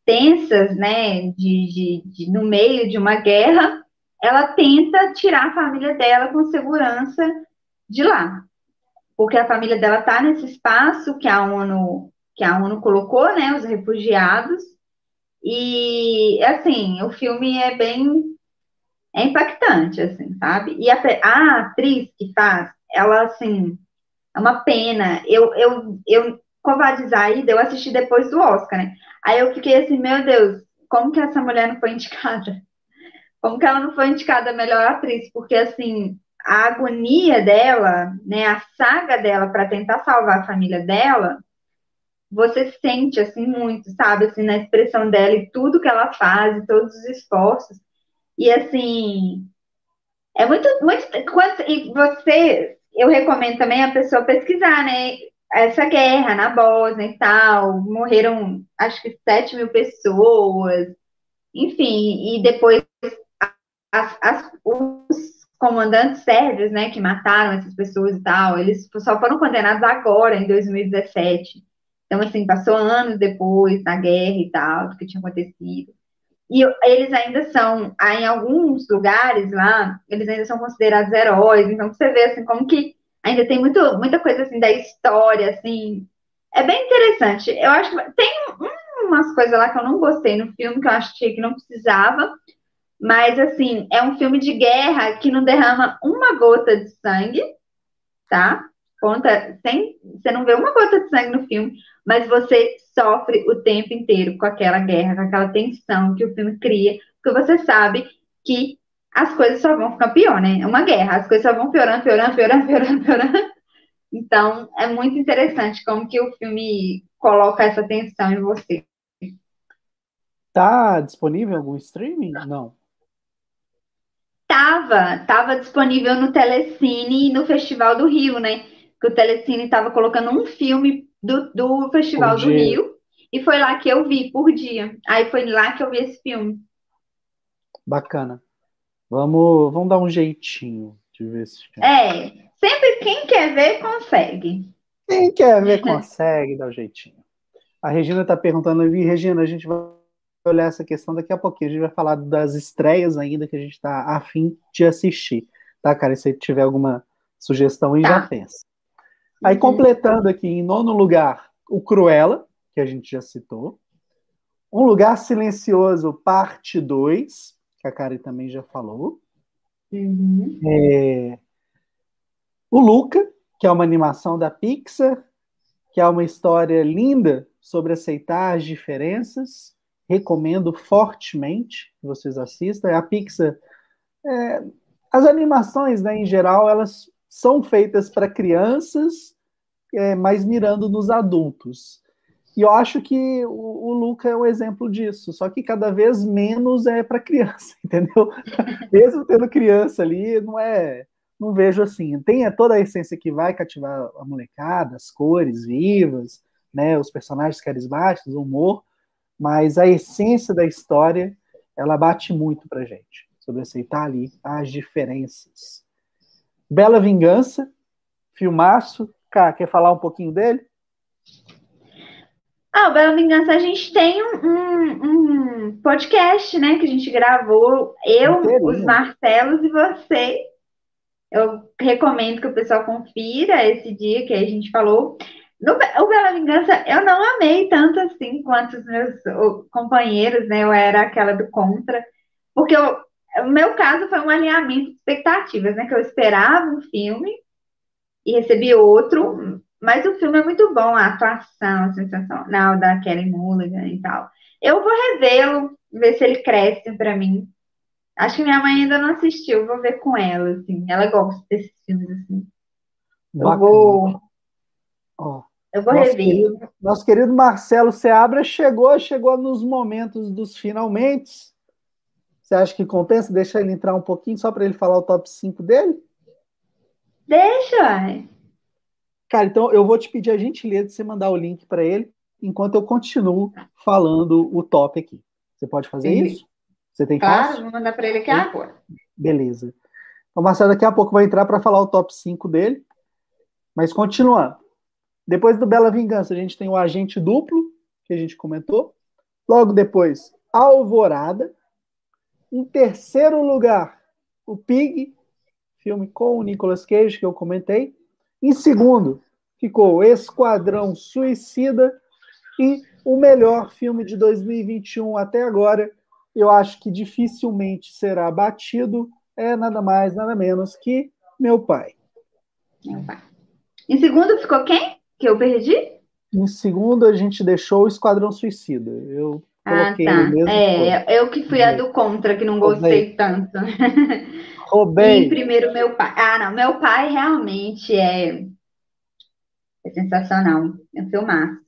tensas, né, de, de, de, no meio de uma guerra, ela tenta tirar a família dela com segurança de lá, porque a família dela está nesse espaço que a ONU que a ONU colocou, né, os refugiados, e assim, o filme é bem é impactante, assim, sabe? E a, a atriz que faz, ela, assim, é uma pena. Eu, eu, eu Covarde Zaida, eu assisti depois do Oscar, né? Aí eu fiquei assim, meu Deus, como que essa mulher não foi indicada? Como que ela não foi indicada a melhor atriz? Porque, assim, a agonia dela, né, a saga dela para tentar salvar a família dela, você sente, assim, muito, sabe? Assim, na expressão dela e tudo que ela faz, e todos os esforços. E assim, é muito, muito. E você, eu recomendo também a pessoa pesquisar, né? Essa guerra na Bósnia e tal, morreram acho que 7 mil pessoas, enfim, e depois as, as, os comandantes sérvios, né, que mataram essas pessoas e tal, eles só foram condenados agora, em 2017. Então, assim, passou anos depois da guerra e tal, do que tinha acontecido. E eles ainda são, em alguns lugares lá, eles ainda são considerados heróis. Então, você vê assim, como que ainda tem muito, muita coisa assim da história, assim. É bem interessante. Eu acho que tem umas coisas lá que eu não gostei no filme, que eu achei que não precisava. Mas, assim, é um filme de guerra que não derrama uma gota de sangue, tá? Conta, sem, você não vê uma gota de sangue no filme, mas você sofre o tempo inteiro com aquela guerra, com aquela tensão que o filme cria, porque você sabe que as coisas só vão ficar pior, né? É uma guerra, as coisas só vão piorando, piorando, piorando, piorando, piorando. Então, é muito interessante como que o filme coloca essa tensão em você. Tá disponível algum streaming? Não. Tava, tava disponível no Telecine e no Festival do Rio, né? Que o Telecine tava colocando um filme do, do Festival do Rio e foi lá que eu vi por dia. Aí foi lá que eu vi esse filme. Bacana. Vamos, vamos dar um jeitinho de ver esse filme. É, sempre quem quer ver consegue. Quem quer ver consegue dar um jeitinho. A Regina está perguntando ali, Regina, a gente vai olhar essa questão daqui a pouquinho. A gente vai falar das estreias ainda que a gente está afim de assistir. Tá, cara? E se tiver alguma sugestão aí, tá. já pensa. Aí, uhum. completando aqui, em nono lugar, o Cruella, que a gente já citou. Um Lugar Silencioso, parte 2, que a Kari também já falou. Uhum. É... O Luca, que é uma animação da Pixar, que é uma história linda sobre aceitar as diferenças recomendo fortemente que vocês assistam. A Pixar, é, as animações, né, em geral, elas são feitas para crianças, é, mas mirando nos adultos. E eu acho que o, o Luca é um exemplo disso, só que cada vez menos é para criança, entendeu? Mesmo tendo criança ali, não é. Não vejo assim. Tem toda a essência que vai cativar a molecada, as cores vivas, né, os personagens carismáticos, o humor, mas a essência da história ela bate muito para gente sobre aceitar ali as diferenças. Bela Vingança, filmaço. Quer falar um pouquinho dele? Ah, o Bela Vingança, a gente tem um, um, um podcast, né, que a gente gravou, eu, Inteirinho. os Marcelos e você. Eu recomendo que o pessoal confira esse dia que a gente falou. No, o Bela Vingança eu não amei tanto assim quanto os meus companheiros, né? Eu era aquela do contra, porque eu, o meu caso foi um alinhamento de expectativas, né? Que eu esperava um filme e recebi outro, mas o filme é muito bom, a atuação sensacional da Kelly Mulligan e tal. Eu vou revê-lo, ver se ele cresce para mim. Acho que minha mãe ainda não assistiu, vou ver com ela, assim. Ela gosta desses filmes, assim. Eu vou Ó, eu vou nosso rever. Querido, nosso querido Marcelo Seabra chegou, chegou nos momentos dos finalmente. Você acha que compensa deixar ele entrar um pouquinho só para ele falar o top 5 dele? Deixa, uai. Cara, então eu vou te pedir a gentileza de você mandar o link para ele enquanto eu continuo falando o top aqui. Você pode fazer Sim. isso? Você tem claro, fácil? vou mandar para ele aqui agora. Beleza. O Marcelo daqui a pouco vai entrar para falar o top 5 dele. Mas continuando. Depois do Bela Vingança, a gente tem o Agente Duplo, que a gente comentou. Logo depois, Alvorada. Em terceiro lugar, o Pig, filme com o Nicolas Cage, que eu comentei. Em segundo, ficou Esquadrão Suicida. E o melhor filme de 2021 até agora, eu acho que dificilmente será batido, é nada mais, nada menos que Meu Pai. Meu Pai. Em segundo ficou quem? Que eu perdi? Em segundo, a gente deixou o Esquadrão Suicida. Eu ah, coloquei tá. mesmo. É, eu que fui a do contra, que não gostei tanto. Roubei. E primeiro meu pai. Ah, não, meu pai realmente é, é sensacional. É um filmaço.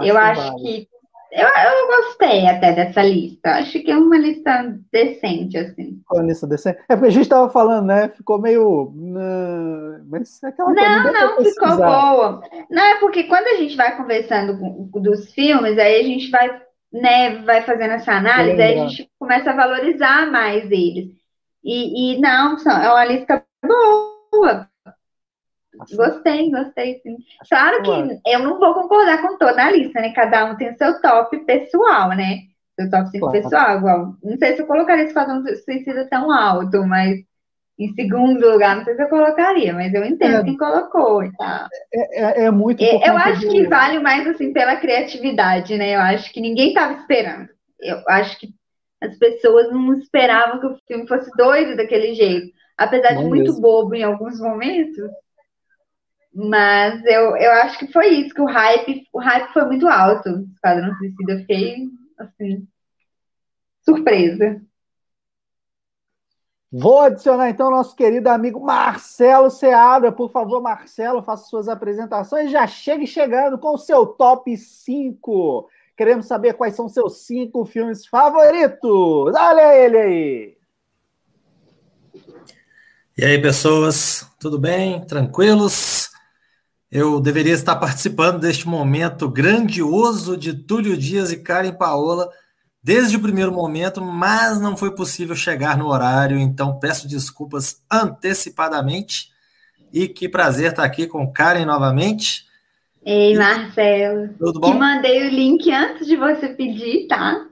eu acho vale. que eu, eu gostei até dessa lista. Acho que é uma lista decente, assim. Uma lista decente. É porque a gente estava falando, né? Ficou meio. Uh, mas é aquela não, coisa, não, não ficou boa. Não, é porque quando a gente vai conversando com, dos filmes, aí a gente vai, né, vai fazendo essa análise, aí a gente começa a valorizar mais eles. E, e não, é uma lista boa. Gostei, gostei, sim. Claro que eu não vou concordar com toda a lista, né? Cada um tem o seu top pessoal, né? Seu top 5 claro. pessoal, igual. Não sei se eu colocaria esse Esquadrão Suicida tão alto, mas Em segundo lugar, não sei se eu colocaria, mas eu entendo é, quem colocou e tal. É, é, é muito. É, eu acho que vale mais assim pela criatividade, né? Eu acho que ninguém estava esperando. Eu acho que as pessoas não esperavam que o filme fosse doido daquele jeito. Apesar de muito mesmo. bobo em alguns momentos. Mas eu, eu acho que foi isso, que o hype, o hype foi muito alto. Esquadrão Suicida, fiquei assim, surpresa. Vou adicionar então nosso querido amigo Marcelo Seabra. Por favor, Marcelo, faça suas apresentações. Já chegue chegando com o seu top 5. Queremos saber quais são seus cinco filmes favoritos. Olha ele aí. E aí, pessoas, tudo bem? Tranquilos? Eu deveria estar participando deste momento grandioso de Túlio Dias e Karen Paola desde o primeiro momento, mas não foi possível chegar no horário, então peço desculpas antecipadamente. E que prazer estar aqui com Karen novamente. Ei, Marcelo. Tudo bom? Te mandei o link antes de você pedir, tá?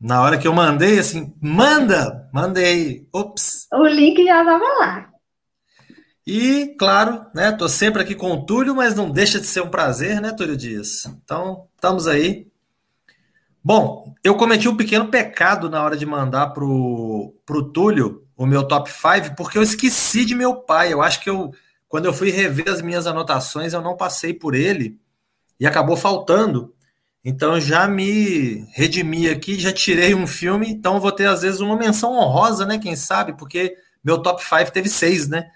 Na hora que eu mandei, assim, manda! Mandei. Ops! O link já estava lá. E, claro, né, tô sempre aqui com o Túlio, mas não deixa de ser um prazer, né, Túlio Dias? Então, estamos aí Bom, eu cometi um pequeno pecado na hora de mandar pro, pro Túlio o meu top 5, porque eu esqueci de meu pai. Eu acho que eu, quando eu fui rever as minhas anotações, eu não passei por ele e acabou faltando. Então já me redimi aqui, já tirei um filme, então vou ter às vezes uma menção honrosa, né? Quem sabe, porque meu top 5 teve seis, né?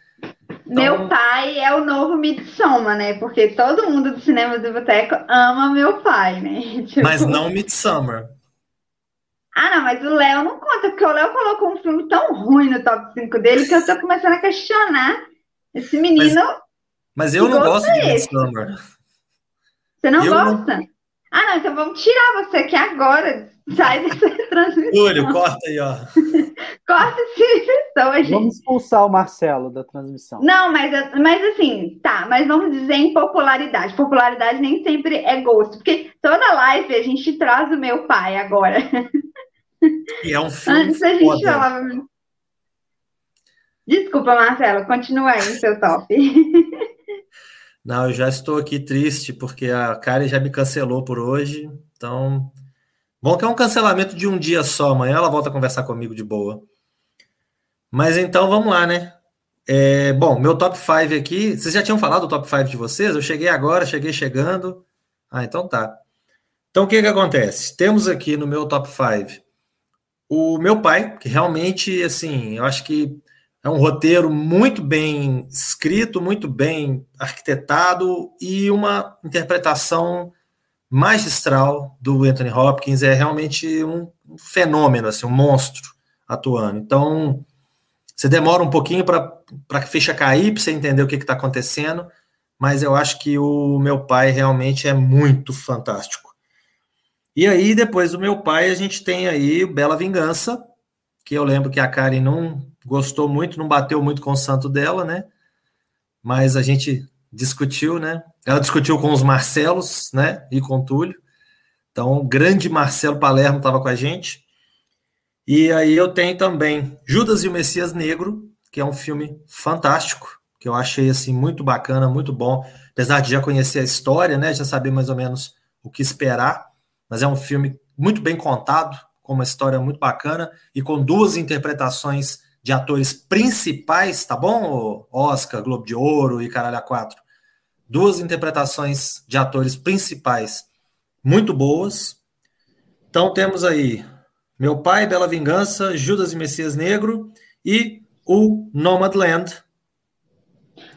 Então... Meu pai é o novo Midsommar, né? Porque todo mundo do cinema do boteco ama meu pai, né? Tipo... Mas não Midsommar. Ah, não, mas o Léo não conta, porque o Léo colocou um filme tão ruim no top 5 dele que eu tô começando a questionar esse menino. Mas, mas eu não gosto de Midsommar. Você não eu gosta? Não... Ah, não, então vamos tirar você aqui agora. Sai dessa transmissão. Túlio, corta aí, ó. corta essa transmissão, gente. Vamos expulsar o Marcelo da transmissão. Não, mas, mas assim, tá, mas vamos dizer em popularidade. Popularidade nem sempre é gosto, porque toda live a gente traz o meu pai agora. E é um filme. Antes a gente falava. Desculpa, Marcelo, continua aí seu top. Não, eu já estou aqui triste porque a Karen já me cancelou por hoje. Então, bom que é um cancelamento de um dia só. Amanhã ela volta a conversar comigo de boa. Mas então vamos lá, né? É, bom, meu top 5 aqui. Vocês já tinham falado do top 5 de vocês? Eu cheguei agora, cheguei chegando. Ah, então tá. Então o que que acontece? Temos aqui no meu top 5 o meu pai, que realmente, assim, eu acho que é um roteiro muito bem escrito, muito bem arquitetado e uma interpretação magistral do Anthony Hopkins. É realmente um fenômeno, assim, um monstro atuando. Então, você demora um pouquinho para a ficha cair, para você entender o que está acontecendo, mas eu acho que o meu pai realmente é muito fantástico. E aí, depois do meu pai, a gente tem aí Bela Vingança, que eu lembro que a Karen não gostou muito, não bateu muito com o santo dela, né? Mas a gente discutiu, né? Ela discutiu com os Marcelos, né? E com o Túlio. Então, o grande Marcelo Palermo estava com a gente. E aí eu tenho também Judas e o Messias Negro, que é um filme fantástico, que eu achei assim muito bacana, muito bom, apesar de já conhecer a história, né? Já saber mais ou menos o que esperar, mas é um filme muito bem contado, com uma história muito bacana e com duas interpretações de atores principais, tá bom? Oscar, Globo de Ouro e Caralho a Quatro. Duas interpretações de atores principais muito boas. Então temos aí Meu Pai, Bela Vingança, Judas e Messias Negro e o Nomadland.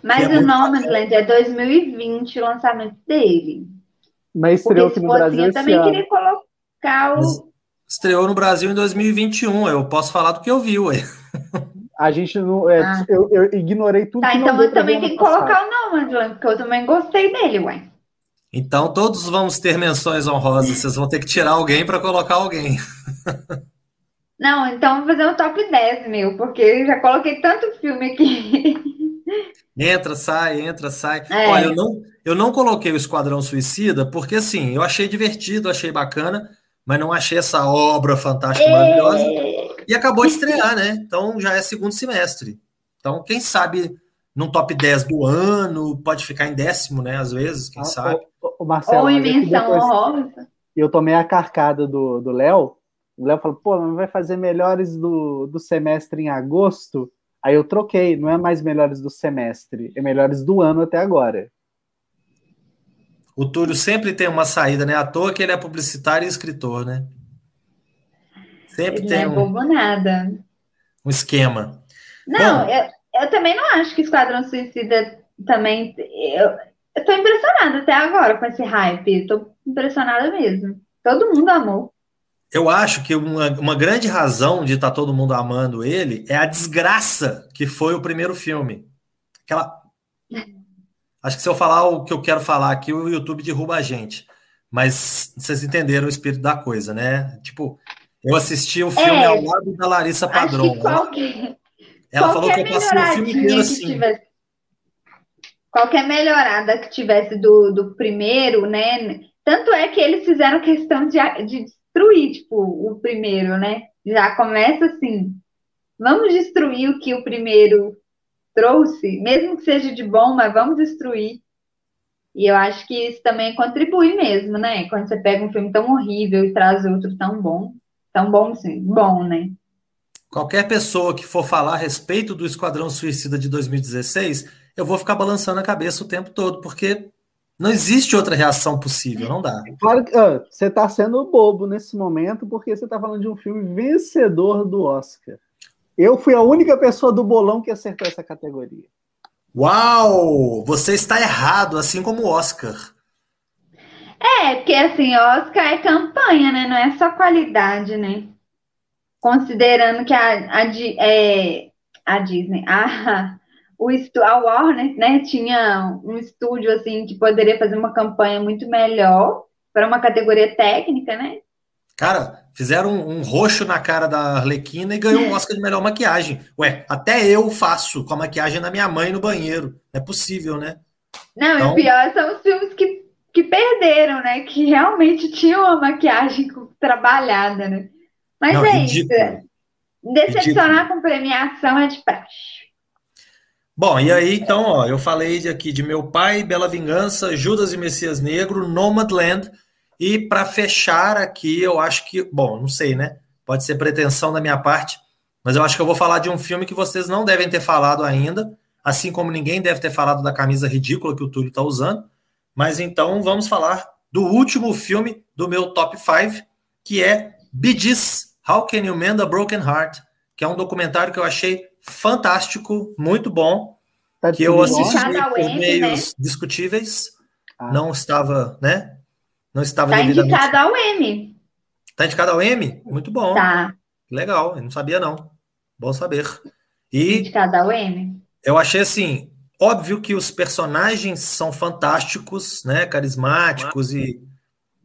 Mas é o Nomadland é 2020 o lançamento dele. Mas estreou aqui no Brasil eu também queria colocar o, estreou no Brasil em 2021. Eu posso falar do que eu vi, ué. A gente não. É, ah. eu, eu, ignorei tudo tá, que então eu também tenho que colocar o nome, porque eu também gostei dele, ué. Então todos vamos ter menções honrosas. Vocês vão ter que tirar alguém para colocar alguém. Não, então vou fazer um top 10, meu, porque eu já coloquei tanto filme aqui. Entra, sai, entra, sai. É. Olha, eu não, eu não coloquei o Esquadrão Suicida porque, assim, eu achei divertido, achei bacana, mas não achei essa obra fantástica, maravilhosa. E acabou de estrear, né? Então já é segundo semestre. Então, quem sabe num top 10 do ano, pode ficar em décimo, né? Às vezes, quem ah, sabe. O, o Marcelo, Ou invenção honrosa. Eu tomei a carcada do Léo. O Léo falou, pô, não vai fazer melhores do, do semestre em agosto? Aí eu troquei, não é mais melhores do semestre, é melhores do ano até agora. O Túlio sempre tem uma saída, né? À toa que ele é publicitário e escritor, né? Sempre ele tem não é bobo nada. um esquema. Não, Bom, eu, eu também não acho que Esquadrão Suicida também. Eu, eu tô impressionada até agora com esse hype. Tô impressionada mesmo. Todo mundo amou. Eu acho que uma, uma grande razão de estar tá todo mundo amando ele é a desgraça que foi o primeiro filme. Aquela. Acho que se eu falar o que eu quero falar aqui, o YouTube derruba a gente. Mas vocês entenderam o espírito da coisa, né? Tipo, eu assisti o filme é, ao lado da Larissa Padrão. Qualquer, ela falou que eu passei o filme inteiro assim. Tivesse, qualquer melhorada que tivesse do, do primeiro, né? Tanto é que eles fizeram questão de, de destruir, tipo, o primeiro, né? Já começa assim. Vamos destruir o que o primeiro trouxe, mesmo que seja de bom, mas vamos destruir. E eu acho que isso também contribui mesmo, né? Quando você pega um filme tão horrível e traz outro tão bom. Tão bom, sim, bom, né? Qualquer pessoa que for falar a respeito do Esquadrão Suicida de 2016, eu vou ficar balançando a cabeça o tempo todo, porque não existe outra reação possível, não dá. Claro que ah, você está sendo bobo nesse momento, porque você está falando de um filme vencedor do Oscar. Eu fui a única pessoa do bolão que acertou essa categoria. Uau! Você está errado, assim como o Oscar. É, porque assim, Oscar é campanha, né? Não é só qualidade, né? Considerando que a, a, é, a Disney, a, o, a Warner, né, tinha um estúdio assim que poderia fazer uma campanha muito melhor para uma categoria técnica, né? Cara, fizeram um, um, roxo na cara da Arlequina e ganhou um Oscar de melhor maquiagem. Ué, até eu faço com a maquiagem da minha mãe no banheiro. É possível, né? Não, então... e o pior são os filmes que, que perderam, né? Que realmente tinham uma maquiagem trabalhada, né? Mas Não, é ridículo. isso. Decepcionar ridículo. com premiação é de praxe. Bom, e aí, então, ó, eu falei aqui de Meu Pai, Bela Vingança, Judas e Messias Negro, Nomadland, e para fechar aqui, eu acho que, bom, não sei, né? Pode ser pretensão da minha parte, mas eu acho que eu vou falar de um filme que vocês não devem ter falado ainda, assim como ninguém deve ter falado da camisa ridícula que o Túlio está usando. Mas então vamos falar do último filme do meu top 5, que é Gees, How Can You Mend a Broken Heart, que é um documentário que eu achei fantástico, muito bom, tá que eu assisti por meios né? discutíveis, ah. não estava, né? Não estava tá devidamente... indicado ao M. Tá indicado ao M? Muito bom. Tá. Legal, eu não sabia não. Bom saber. E indicado ao M. Eu achei assim, óbvio que os personagens são fantásticos, né, carismáticos e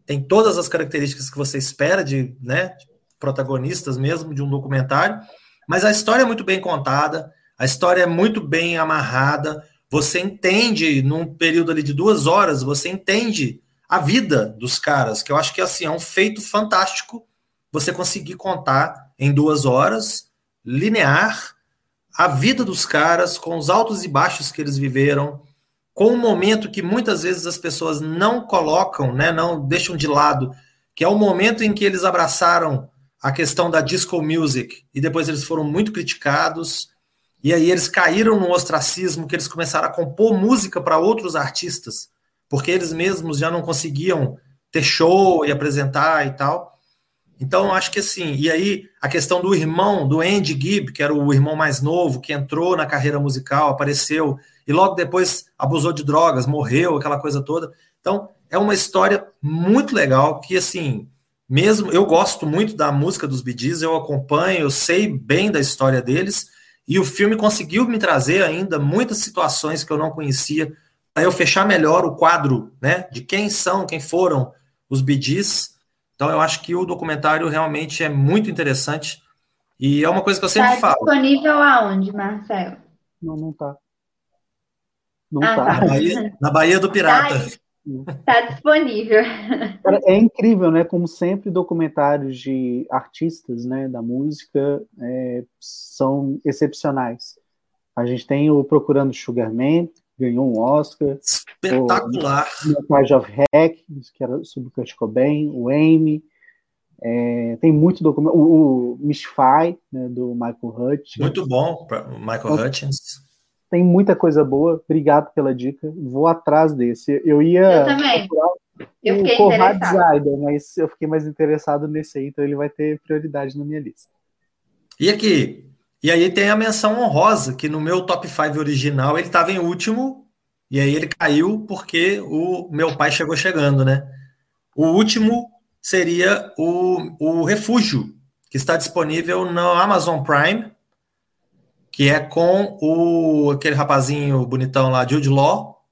tem todas as características que você espera de, né, protagonistas mesmo de um documentário, mas a história é muito bem contada, a história é muito bem amarrada, você entende, num período ali de duas horas, você entende a vida dos caras, que eu acho que assim, é um feito fantástico você conseguir contar em duas horas, linear, a vida dos caras, com os altos e baixos que eles viveram, com um momento que muitas vezes as pessoas não colocam, né, não deixam de lado, que é o momento em que eles abraçaram a questão da disco music, e depois eles foram muito criticados, e aí eles caíram no ostracismo, que eles começaram a compor música para outros artistas, porque eles mesmos já não conseguiam ter show e apresentar e tal. Então, acho que assim, e aí a questão do irmão, do Andy Gibb, que era o irmão mais novo, que entrou na carreira musical, apareceu, e logo depois abusou de drogas, morreu, aquela coisa toda. Então, é uma história muito legal que, assim, mesmo eu gosto muito da música dos Bee Gees, eu acompanho, eu sei bem da história deles, e o filme conseguiu me trazer ainda muitas situações que eu não conhecia, eu fechar melhor o quadro, né, de quem são, quem foram os Gees. Então eu acho que o documentário realmente é muito interessante e é uma coisa que eu sempre tá falo. disponível aonde, Marcelo? Não, não tá. Não ah, tá. tá. Na Bahia, na Bahia do Pirata. Tá Está disponível. É incrível, né? Como sempre, documentários de artistas, né, da música, é, são excepcionais. A gente tem o Procurando Sugar Man, ganhou um Oscar. Espetacular. O Charge of Hack, que era sobre o Kurt Cobain, o Amy. É, tem muito documento. O, o Mystify, né, do Michael Hutchins. Muito bom, Michael então, Hutchins. Tem muita coisa boa. Obrigado pela dica. Vou atrás desse. Eu ia. Eu também. Eu fiquei interessado. mas eu fiquei mais interessado nesse aí, então ele vai ter prioridade na minha lista. E aqui, e aí tem a menção honrosa, que no meu top 5 original ele estava em último, e aí ele caiu porque o meu pai chegou chegando, né? O último seria o, o Refúgio, que está disponível no Amazon Prime, que é com o aquele rapazinho bonitão lá, Jude Law.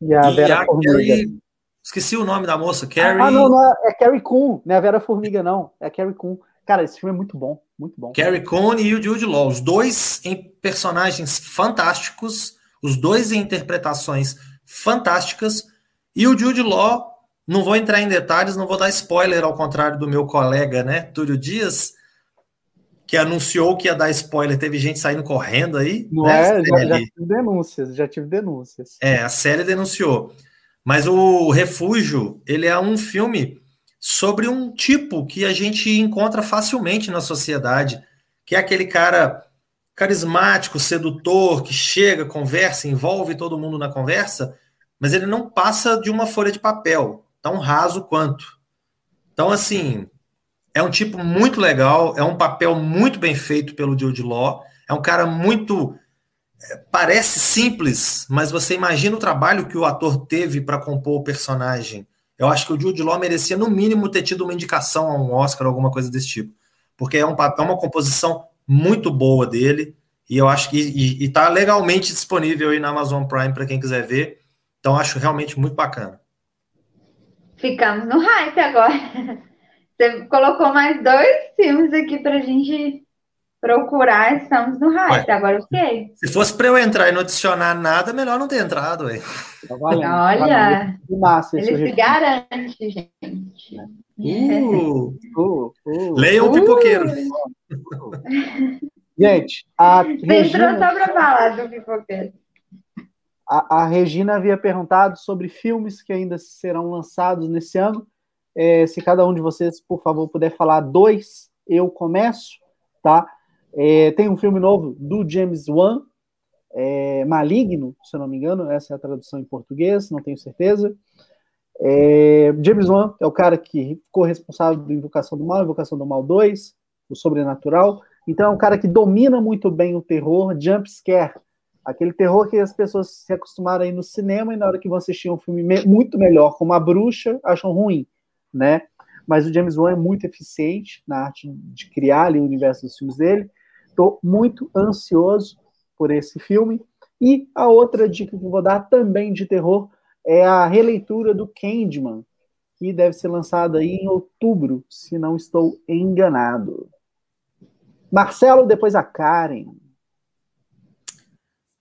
E a Vera e a Carrie, Esqueci o nome da moça, Carrie. Ah, não, não, é, é Carrie Coon, não é a Vera Formiga, não. É Carrie Coon. Cara, esse filme é muito bom, muito bom. Carrie Coon e o Jude Law, os dois em personagens fantásticos, os dois em interpretações fantásticas, e o Jude Law, não vou entrar em detalhes, não vou dar spoiler, ao contrário do meu colega, né, Túlio Dias, que anunciou que ia dar spoiler, teve gente saindo correndo aí. Não né, é? Já, já, tive denúncias, já tive denúncias. É, a série denunciou. Mas o Refúgio, ele é um filme sobre um tipo que a gente encontra facilmente na sociedade, que é aquele cara carismático, sedutor, que chega, conversa, envolve todo mundo na conversa, mas ele não passa de uma folha de papel, tão raso quanto. Então, assim, é um tipo muito legal, é um papel muito bem feito pelo Jude Law, é um cara muito. É, parece simples, mas você imagina o trabalho que o ator teve para compor o personagem eu acho que o Jude Law merecia, no mínimo, ter tido uma indicação a um Oscar, alguma coisa desse tipo. Porque é, um, é uma composição muito boa dele, e eu acho que está legalmente disponível aí na Amazon Prime para quem quiser ver. Então, acho realmente muito bacana. Ficamos no hype agora. Você colocou mais dois filmes aqui para a gente procurar, estamos no hype. Ué, Agora eu sei. Se fosse para eu entrar e não adicionar nada, melhor não ter entrado. Ué. Tá valendo, Olha, tá massa, ele se garante, gente. Uh, uh, uh, Leia o uh. pipoqueiro. Gente, a Regina... só para falar do pipoqueiro. A, a, Regina havia perguntado sobre filmes que ainda serão lançados nesse ano. É, se cada um de vocês, por favor, puder falar dois, eu começo, tá? É, tem um filme novo do James Wan, é, Maligno, se eu não me engano, essa é a tradução em português, não tenho certeza. É, James Wan é o cara que ficou responsável do Invocação do Mal, Invocação do Mal 2, o Sobrenatural. Então é um cara que domina muito bem o terror, jump scare, aquele terror que as pessoas se acostumaram a ir no cinema e na hora que vão assistir um filme me muito melhor, como A Bruxa, acham ruim, né? Mas o James Wan é muito eficiente na arte de criar ali o universo dos filmes dele. Estou muito ansioso por esse filme. E a outra dica que eu vou dar também de terror é a releitura do Candyman, que deve ser lançada aí em outubro, se não estou enganado. Marcelo, depois a Karen.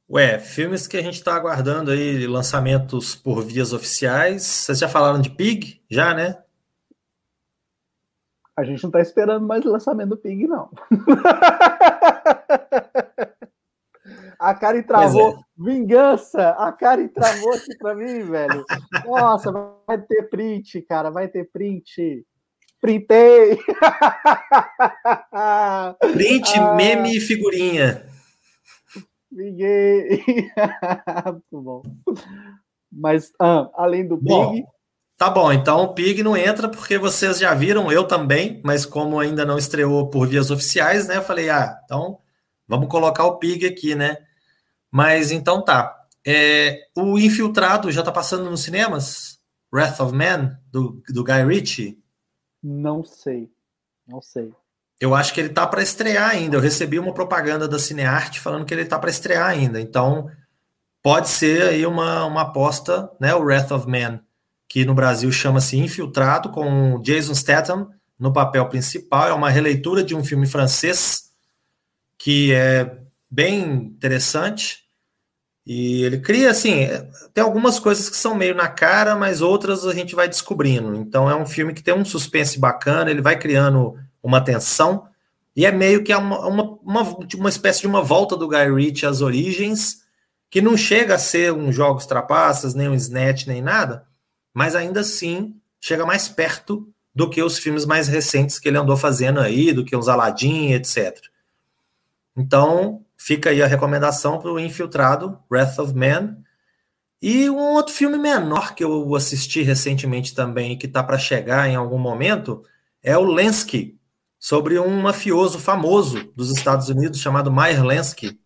Ué, filmes que a gente está aguardando aí, lançamentos por vias oficiais. Vocês já falaram de Pig? Já, né? A gente não está esperando mais o lançamento do Pig, não. a Karen travou. É. Vingança! A Karen travou aqui para mim, velho. Nossa, vai ter print, cara. Vai ter print. Printei! Print, ah, meme e figurinha. Vinguei! Muito bom. Mas, ah, além do Pig. Bom, Tá bom, então o Pig não entra porque vocês já viram, eu também, mas como ainda não estreou por vias oficiais, né? Eu falei, ah, então vamos colocar o Pig aqui, né? Mas então tá. É, o Infiltrado já tá passando nos cinemas? Wrath of Man, do, do Guy Ritchie? Não sei. Não sei. Eu acho que ele tá para estrear ainda. Eu recebi uma propaganda da Cinearte falando que ele tá para estrear ainda. Então, pode ser aí uma, uma aposta, né? O Wrath of Man que no Brasil chama-se Infiltrado, com Jason Statham no papel principal. É uma releitura de um filme francês que é bem interessante. E ele cria, assim, tem algumas coisas que são meio na cara, mas outras a gente vai descobrindo. Então é um filme que tem um suspense bacana, ele vai criando uma tensão. E é meio que uma, uma, uma, uma espécie de uma volta do Guy Ritchie às origens, que não chega a ser um Jogos Trapaças, nem um Snatch, nem nada, mas ainda assim chega mais perto do que os filmes mais recentes que ele andou fazendo aí, do que os Aladdin, etc. Então, fica aí a recomendação para o Infiltrado, Wrath of Man. E um outro filme menor que eu assisti recentemente também, que está para chegar em algum momento, é o Lensky, sobre um mafioso famoso dos Estados Unidos chamado Meyer Lansky,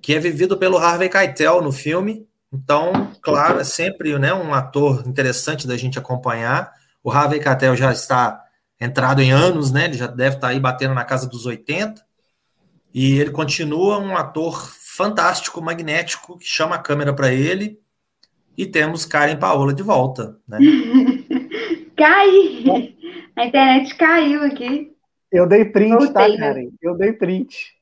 que é vivido pelo Harvey Keitel no filme. Então, claro, é sempre né, um ator interessante da gente acompanhar. O Harvey Keitel já está entrado em anos, né? Ele já deve estar aí batendo na casa dos 80. E ele continua um ator fantástico, magnético, que chama a câmera para ele. E temos Karen Paola de volta, né? Cai! A internet caiu aqui. Eu dei print, tá, Voltei, tá, Karen? Eu dei print.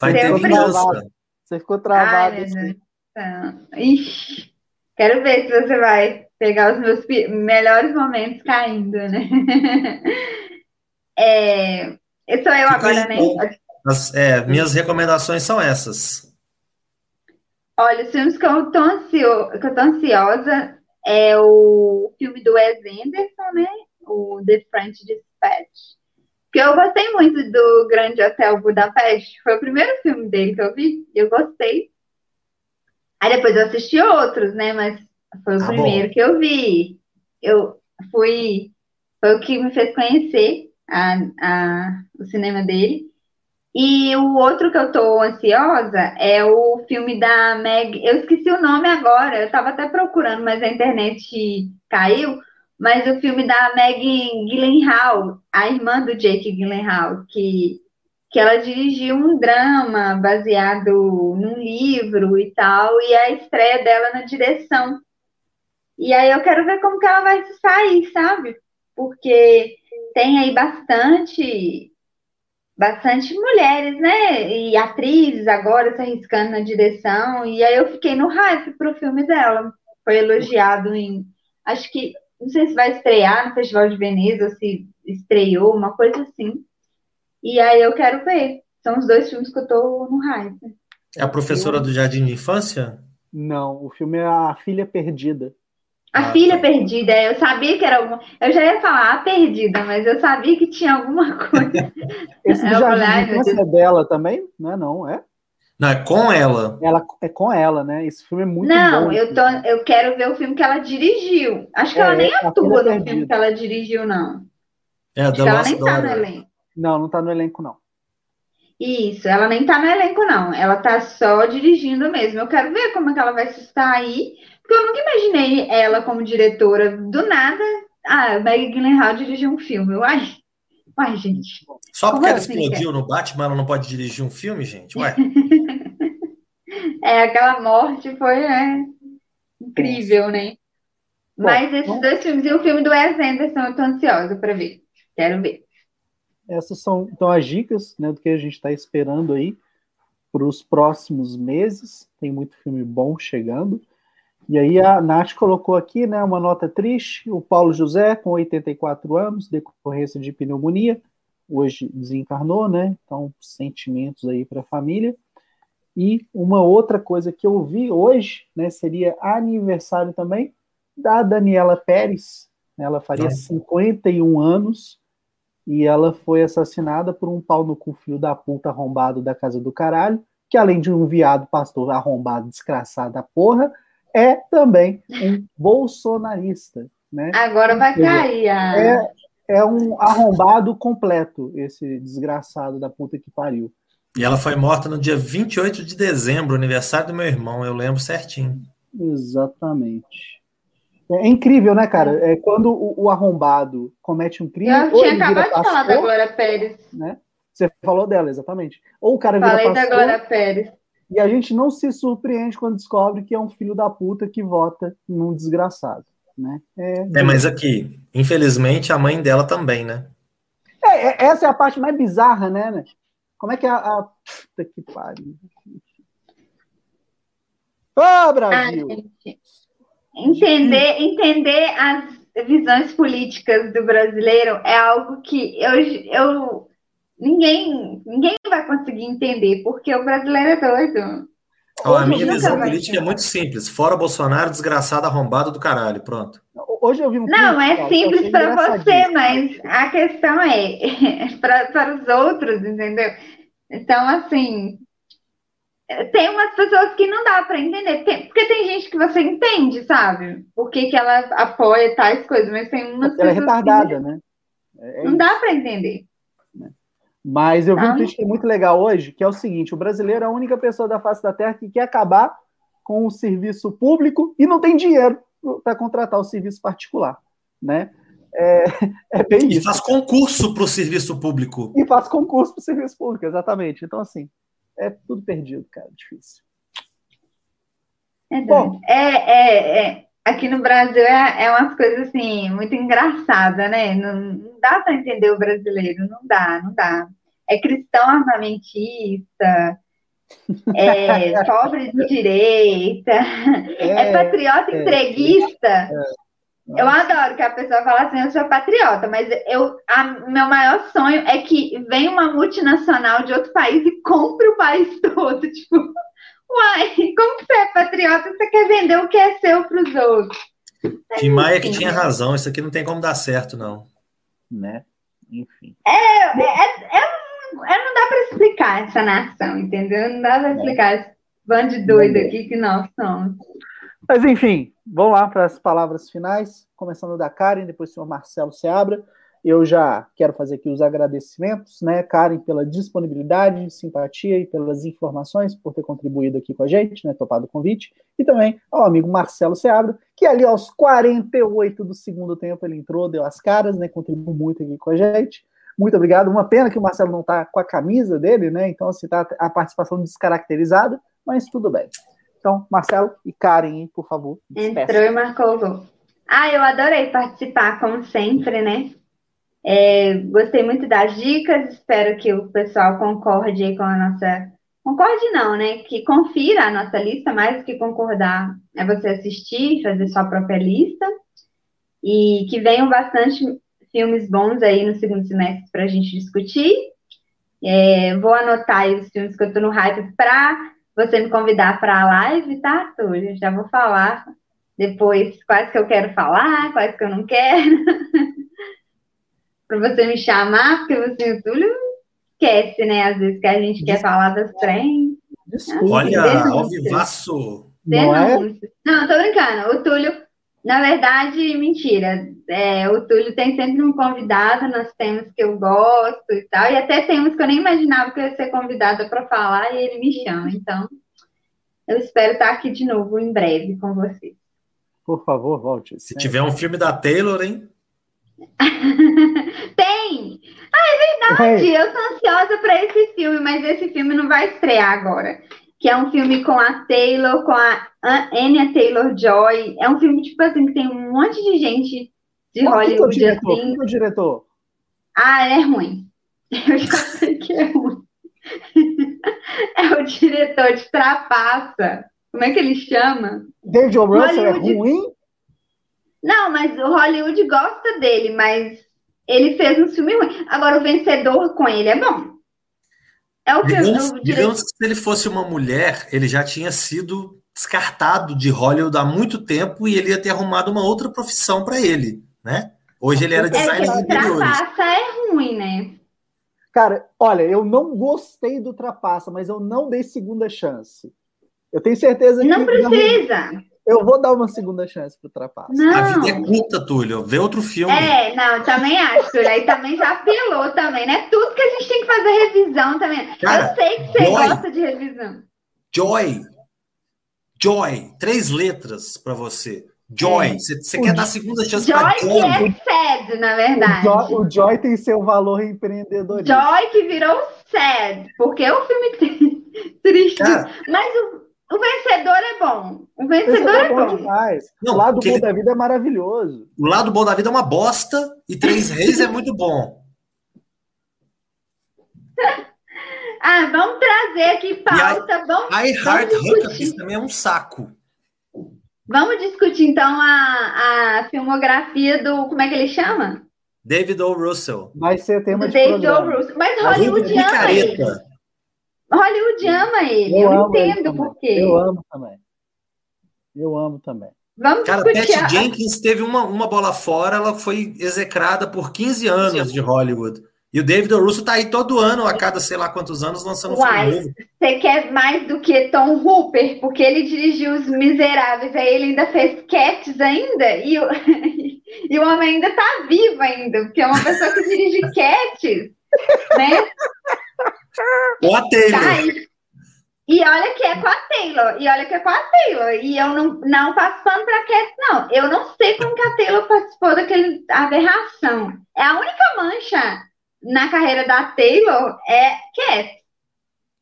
Vai ter vingança. Você ficou travado. Ai, Tá. Ixi, quero ver se você vai pegar os meus melhores momentos caindo, né? é, sou eu agora, né? As, é, minhas recomendações são essas. Olha, os filmes que eu tô, ansio, que eu tô ansiosa é o filme do Wes Anderson, né? O The French Dispatch. Que eu gostei muito do Grande Hotel Budapeste. Foi o primeiro filme dele que eu vi. Eu gostei. Aí depois eu assisti outros, né? Mas foi o ah, primeiro bom. que eu vi. Eu fui. Foi o que me fez conhecer a, a, o cinema dele. E o outro que eu tô ansiosa é o filme da Meg. Eu esqueci o nome agora, eu tava até procurando, mas a internet caiu mas o filme da Maggie Gyllenhaal, a irmã do Jake Gyllenhaal, que, que ela dirigiu um drama baseado num livro e tal, e a estreia dela na direção. E aí eu quero ver como que ela vai se sair, sabe? Porque tem aí bastante bastante mulheres, né? E atrizes agora se arriscando na direção. E aí eu fiquei no hype pro filme dela. Foi elogiado em. Acho que não sei se vai estrear no Festival de Veneza, ou se estreou, uma coisa assim. E aí eu quero ver. São os dois filmes que eu tô no hype. É a professora do Jardim de Infância? Não, o filme é A Filha Perdida. A ah, Filha tá. Perdida, eu sabia que era alguma. Eu já ia falar a Perdida, mas eu sabia que tinha alguma coisa. Esse do Jardim de Infância é dela também? Não é, não, é? Não, é com ela. Ela é com ela, né? Esse filme é muito não, bom. Não, eu, tô, eu quero ver o filme que ela dirigiu. Acho que é, ela nem atua no filme que ela dirigiu, não. É, Acho que ela nem tá no elenco. Não, não tá no elenco, não. Isso, ela nem tá no elenco, não. Ela tá só dirigindo mesmo. Eu quero ver como é que ela vai se estar aí. Porque eu nunca imaginei ela como diretora. Do nada, ah, Maggie Gyllenhaal dirigiu um filme. Uai, uai, gente. Só porque ela assim, explodiu no Batman, ela não pode dirigir um filme, gente? Ué. É, aquela morte foi né, incrível, né? Bom, Mas esses bom. dois filmes e o filme do Wes Anderson eu tô ansiosa para ver. Quero ver. Essas são então as dicas né, do que a gente está esperando aí para os próximos meses. Tem muito filme bom chegando. E aí a Nath colocou aqui né, uma nota triste. O Paulo José, com 84 anos, decorrência de pneumonia, hoje desencarnou, né? Então, sentimentos aí para a família. E uma outra coisa que eu vi hoje, né, seria aniversário também da Daniela Pérez. Ela faria Nossa. 51 anos e ela foi assassinada por um pau no cu filho da puta arrombado da casa do caralho, que além de um viado pastor arrombado, desgraçado da porra, é também um bolsonarista. Né? Agora vai cair. A... É, é um arrombado completo, esse desgraçado da puta que pariu. E ela foi morta no dia 28 de dezembro, aniversário do meu irmão, eu lembro certinho. Exatamente. É incrível, né, cara? É quando o, o arrombado comete um crime. Eu tinha acabado de falar da Glória Pérez. Né? Você falou dela, exatamente. Ou o cara Falei vira pastor, da Glória Pérez. E a gente não se surpreende quando descobre que é um filho da puta que vota num desgraçado. Né? É, é mas aqui, infelizmente, a mãe dela também, né? É, é, essa é a parte mais bizarra, né? Como é que é a. a... Puta que pariu. Ô, oh, Brasil! Entender, entender as visões políticas do brasileiro é algo que eu, eu ninguém, ninguém vai conseguir entender, porque o brasileiro é doido. A minha visão política é muito simples. Fora Bolsonaro, desgraçado, arrombado do caralho. Pronto. Hoje eu vi um Não, é simples para você, mas a questão é para, para os outros, entendeu? Então, assim, tem umas pessoas que não dá para entender, porque tem gente que você entende, sabe? Por que, que ela apoia tais coisas, mas tem umas ela pessoas. Ela é retardada, que... né? É não dá para entender. Mas eu vi um tweet que é muito legal hoje, que é o seguinte: o brasileiro é a única pessoa da face da Terra que quer acabar com o serviço público e não tem dinheiro para contratar o serviço particular, né? É, é bem e isso. E faz concurso para o serviço público. E faz concurso para o serviço público, exatamente. Então, assim, é tudo perdido, cara, difícil. É, Bom, é, é, é, aqui no Brasil é, é umas coisas assim, muito engraçadas, né? Não, não dá para entender o brasileiro, não dá, não dá é cristão armamentista, é pobre de direita, é, é patriota é, entreguista. É, eu adoro que a pessoa fala assim, eu sou patriota, mas eu, a, meu maior sonho é que venha uma multinacional de outro país e compre o país todo. Tipo, uai, como que você é patriota? Você quer vender o que é seu para os outros? Tim Maia que tinha razão, isso aqui não tem como dar certo, não. Né? Enfim. É, é, é é, não dá para explicar essa nação, entendeu? Não dá para explicar esse bando de doido aqui que nós somos. Mas enfim, vamos lá para as palavras finais, começando da Karen, depois o senhor Marcelo Seabra. Eu já quero fazer aqui os agradecimentos, né, Karen, pela disponibilidade, simpatia e pelas informações, por ter contribuído aqui com a gente, né, topado o convite, e também ao amigo Marcelo Seabra, que ali aos 48 do segundo tempo ele entrou, deu as caras, né, contribuiu muito aqui com a gente. Muito obrigado. Uma pena que o Marcelo não está com a camisa dele, né? Então, assim, tá a participação descaracterizada, mas tudo bem. Então, Marcelo e Karen, por favor. Entrou e marcou o gol. Ah, eu adorei participar, como sempre, né? É, gostei muito das dicas, espero que o pessoal concorde com a nossa. Concorde não, né? Que confira a nossa lista, mais do que concordar é você assistir, fazer sua própria lista. E que venham bastante filmes bons aí no segundo semestre para a gente discutir. É, vou anotar os filmes que eu estou no hype para você me convidar para a live, tá, Túlio? Já vou falar depois quais que eu quero falar, quais que eu não quero. para você me chamar, porque você, o Túlio, esquece, né? Às vezes que a gente quer falar das trem. Olha, ao vivaço! Não, é? não, tô brincando. O Túlio na verdade, mentira. É, o Túlio tem sempre um convidado nos temas que eu gosto e tal. E até temas que eu nem imaginava que eu ia ser convidada para falar e ele me chama. Então, eu espero estar aqui de novo em breve com vocês. Por favor, volte. Se tiver um filme da Taylor, hein? tem! Ah, é verdade! Eu tô ansiosa para esse filme, mas esse filme não vai estrear agora que é um filme com a Taylor, com a Anya Taylor-Joy. É um filme, tipo assim, que tem um monte de gente de Hollywood, que é o diretor? assim. Quem o diretor? Ah, é ruim. Eu já sei que é ruim. É o diretor de Trapaça. Como é que ele chama? David O. Russell é Hollywood... é ruim? Não, mas o Hollywood gosta dele, mas ele fez um filme ruim. Agora, o vencedor com ele é bom. É o que digamos, eu, digamos que se ele fosse uma mulher, ele já tinha sido descartado de Hollywood há muito tempo e ele ia ter arrumado uma outra profissão para ele, né? Hoje ele era designer é, de interiores. Trapaça é ruim, né? Cara, olha, eu não gostei do Trapaça, mas eu não dei segunda chance. Eu tenho certeza que. Não precisa. Não... Eu vou dar uma segunda chance pro Trapaça. Não. A vida é curta, Túlio. Vê outro filme. É, não, também acho, Túlio. Aí também já apelou também, né? Tudo que a gente tem que fazer revisão também. Cara, eu sei que você Joy, gosta de revisão. Joy. Joy. Três letras para você. Joy. Você, é. quer dar segunda chance Joy pra Joy? Joy que é sad, na verdade. O Joy, o Joy tem seu valor empreendedor. Joy que virou sad. Porque é um filme triste. Cara, Mas o o vencedor é bom. O vencedor, é, é bom. bom. Demais. Não, o lado bom ele... da vida é maravilhoso. O lado bom da vida é uma bosta e Três Reis é muito bom. ah, vamos trazer aqui pauta. I, vamos, I Heart Huckabee também é um saco. Vamos discutir então a, a filmografia do. Como é que ele chama? David O. Russell. Vai ser tema de David O. programa. Russell. Mas Hollywood ama ele. Picareta. Hollywood ama ele. Eu, Eu ele entendo por quê. Eu amo também. Eu amo também. Vamos Cara, Pat discutir. a- Jenkins teve uma, uma bola fora, ela foi execrada por 15 anos de Hollywood. E o David O. Russell tá aí todo ano, a cada sei lá quantos anos, lançando um filme Uai, novo. você quer mais do que Tom Hooper, porque ele dirigiu Os Miseráveis, aí ele ainda fez Cats ainda, e o, e o homem ainda tá vivo ainda, porque é uma pessoa que dirige Cats, né? Ou a Taylor. Tá aí. E olha que é com a Taylor, e olha que é com a Taylor, e eu não, não passo pano pra Cats, não. Eu não sei como que a Taylor participou daquele aberração. É a única mancha na carreira da Taylor é Cats.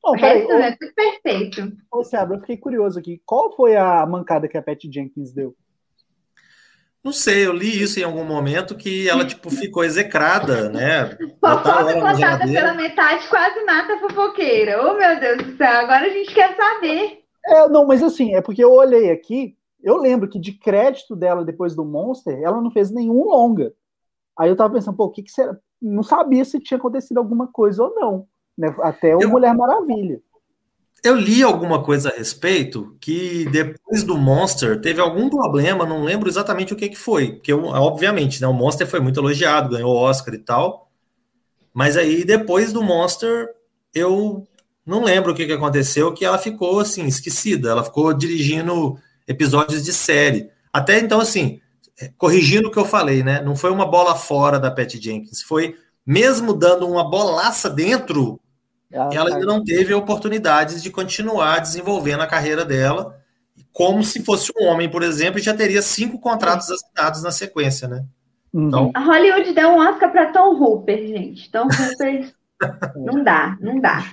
Bom, O peraí, resto é tudo perfeito. ô, Seabra, eu fiquei curioso aqui. Qual foi a mancada que a Pat Jenkins deu? Não sei, eu li isso em algum momento que ela, tipo, ficou execrada, né? Fofoca contada pela metade quase mata a fofoqueira. Oh, meu Deus do céu, agora a gente quer saber. É, não, mas assim, é porque eu olhei aqui, eu lembro que de crédito dela depois do Monster, ela não fez nenhum longa. Aí eu tava pensando, pô, o que que será? Não sabia se tinha acontecido alguma coisa ou não. Né? Até o Eu- Mulher Maravilha. Eu li alguma coisa a respeito que depois do Monster teve algum problema, não lembro exatamente o que que foi, porque eu- obviamente, né, o Monster foi muito elogiado, ganhou Oscar e tal, mas aí depois do Monster eu não lembro o que que aconteceu, que ela ficou assim esquecida, ela ficou dirigindo episódios de série. Até então assim, corrigindo o que eu falei, né, não foi uma bola fora da Patty Jenkins, foi mesmo dando uma bolaça dentro Ela, ela ainda não teve oportunidades de continuar desenvolvendo a carreira dela, como se fosse um homem, por exemplo, e já teria cinco contratos assinados na sequência, né? Uhum. Então, A Hollywood deu um Oscar pra Tom Hooper, gente. Tom Hooper não dá, não dá.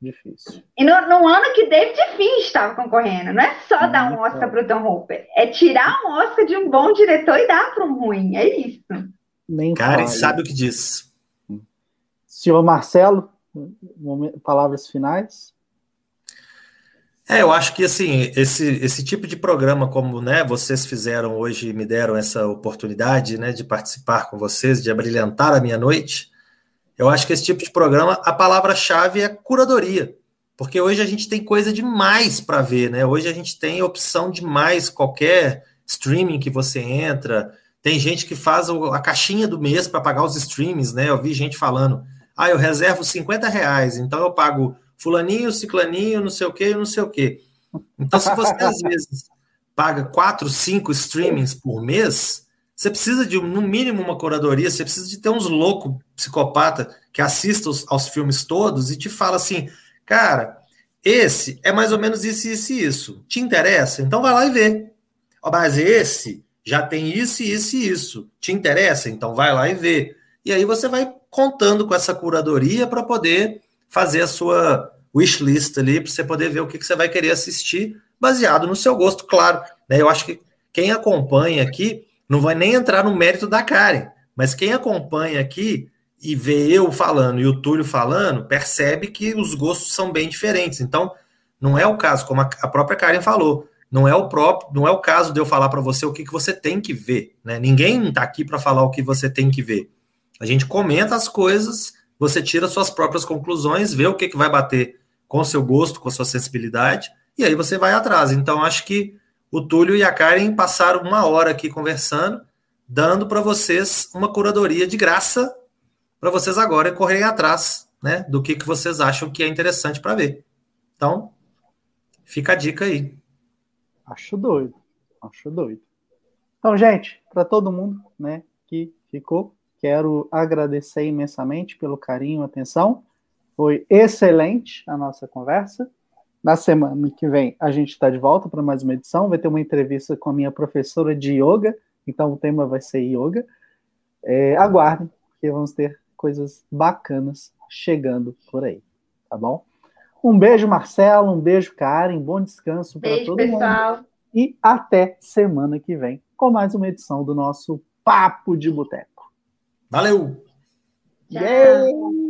Difícil. E no, no ano que David Finch estava concorrendo, não é só dar um Oscar pro Tom Hooper, é tirar um Oscar de um bom diretor e dar para um ruim. É isso. Nem Karen fale. sabe o que diz. Senhor Marcelo, palavras finais. É, eu acho que assim, esse, esse tipo de programa, como né, vocês fizeram hoje e me deram essa oportunidade né, de participar com vocês, de abrilhantar a minha noite, eu acho que esse tipo de programa, a palavra-chave é curadoria. Porque hoje a gente tem coisa demais para ver, né? Hoje a gente tem opção demais, qualquer streaming que você entra. Tem gente que faz a caixinha do mês para pagar os streamings, né? Eu vi gente falando, ah, eu reservo 50 reais, então eu pago fulaninho, ciclaninho, não sei o quê, não sei o quê. Então, se você às vezes paga quatro, cinco streamings por mês, você precisa de, no mínimo, uma curadoria, você precisa de ter uns loucos psicopata que assistam aos, aos filmes todos e te fala assim, cara, esse é mais ou menos isso, isso e isso. Te interessa? Então vai lá e vê. Ó, Mas esse já tem isso, isso e isso. Te interessa? Então vai lá e vê. E aí você vai contando com essa curadoria para poder fazer a sua wishlist ali, para você poder ver o que, que você vai querer assistir, baseado no seu gosto, claro. Né? Eu acho que quem acompanha aqui não vai nem entrar no mérito da Karen, mas quem acompanha aqui e vê eu falando e o Túlio falando, percebe que os gostos são bem diferentes. Então, não é o caso, como a própria Karen falou, não é o próprio, não é o caso de eu falar para você o que, que você tem que ver, né? Ninguém está aqui para falar o que você tem que ver. A gente comenta as coisas, você tira suas próprias conclusões, vê o que, que vai bater com o seu gosto, com a sua sensibilidade, e aí você vai atrás. Então, acho que o Túlio e a Karen passaram uma hora aqui conversando, dando para vocês uma curadoria de graça para vocês agora correrem atrás, né, do que, que vocês acham que é interessante para ver. Então, fica a dica aí. Acho doido. Acho doido. Então, gente, para todo mundo né, que ficou, quero agradecer imensamente pelo carinho atenção. Foi excelente a nossa conversa. Na semana que vem, a gente está de volta para mais uma edição. Vai ter uma entrevista com a minha professora de yoga. Então, o tema vai ser yoga. É, aguardem, porque vamos ter coisas bacanas chegando por aí. Tá bom? Um beijo, Marcelo. Um beijo, Karen. Bom descanso para todo mundo pessoal. e até semana que vem com mais uma edição do nosso Papo de Boteco. Valeu! Tchau. Yay!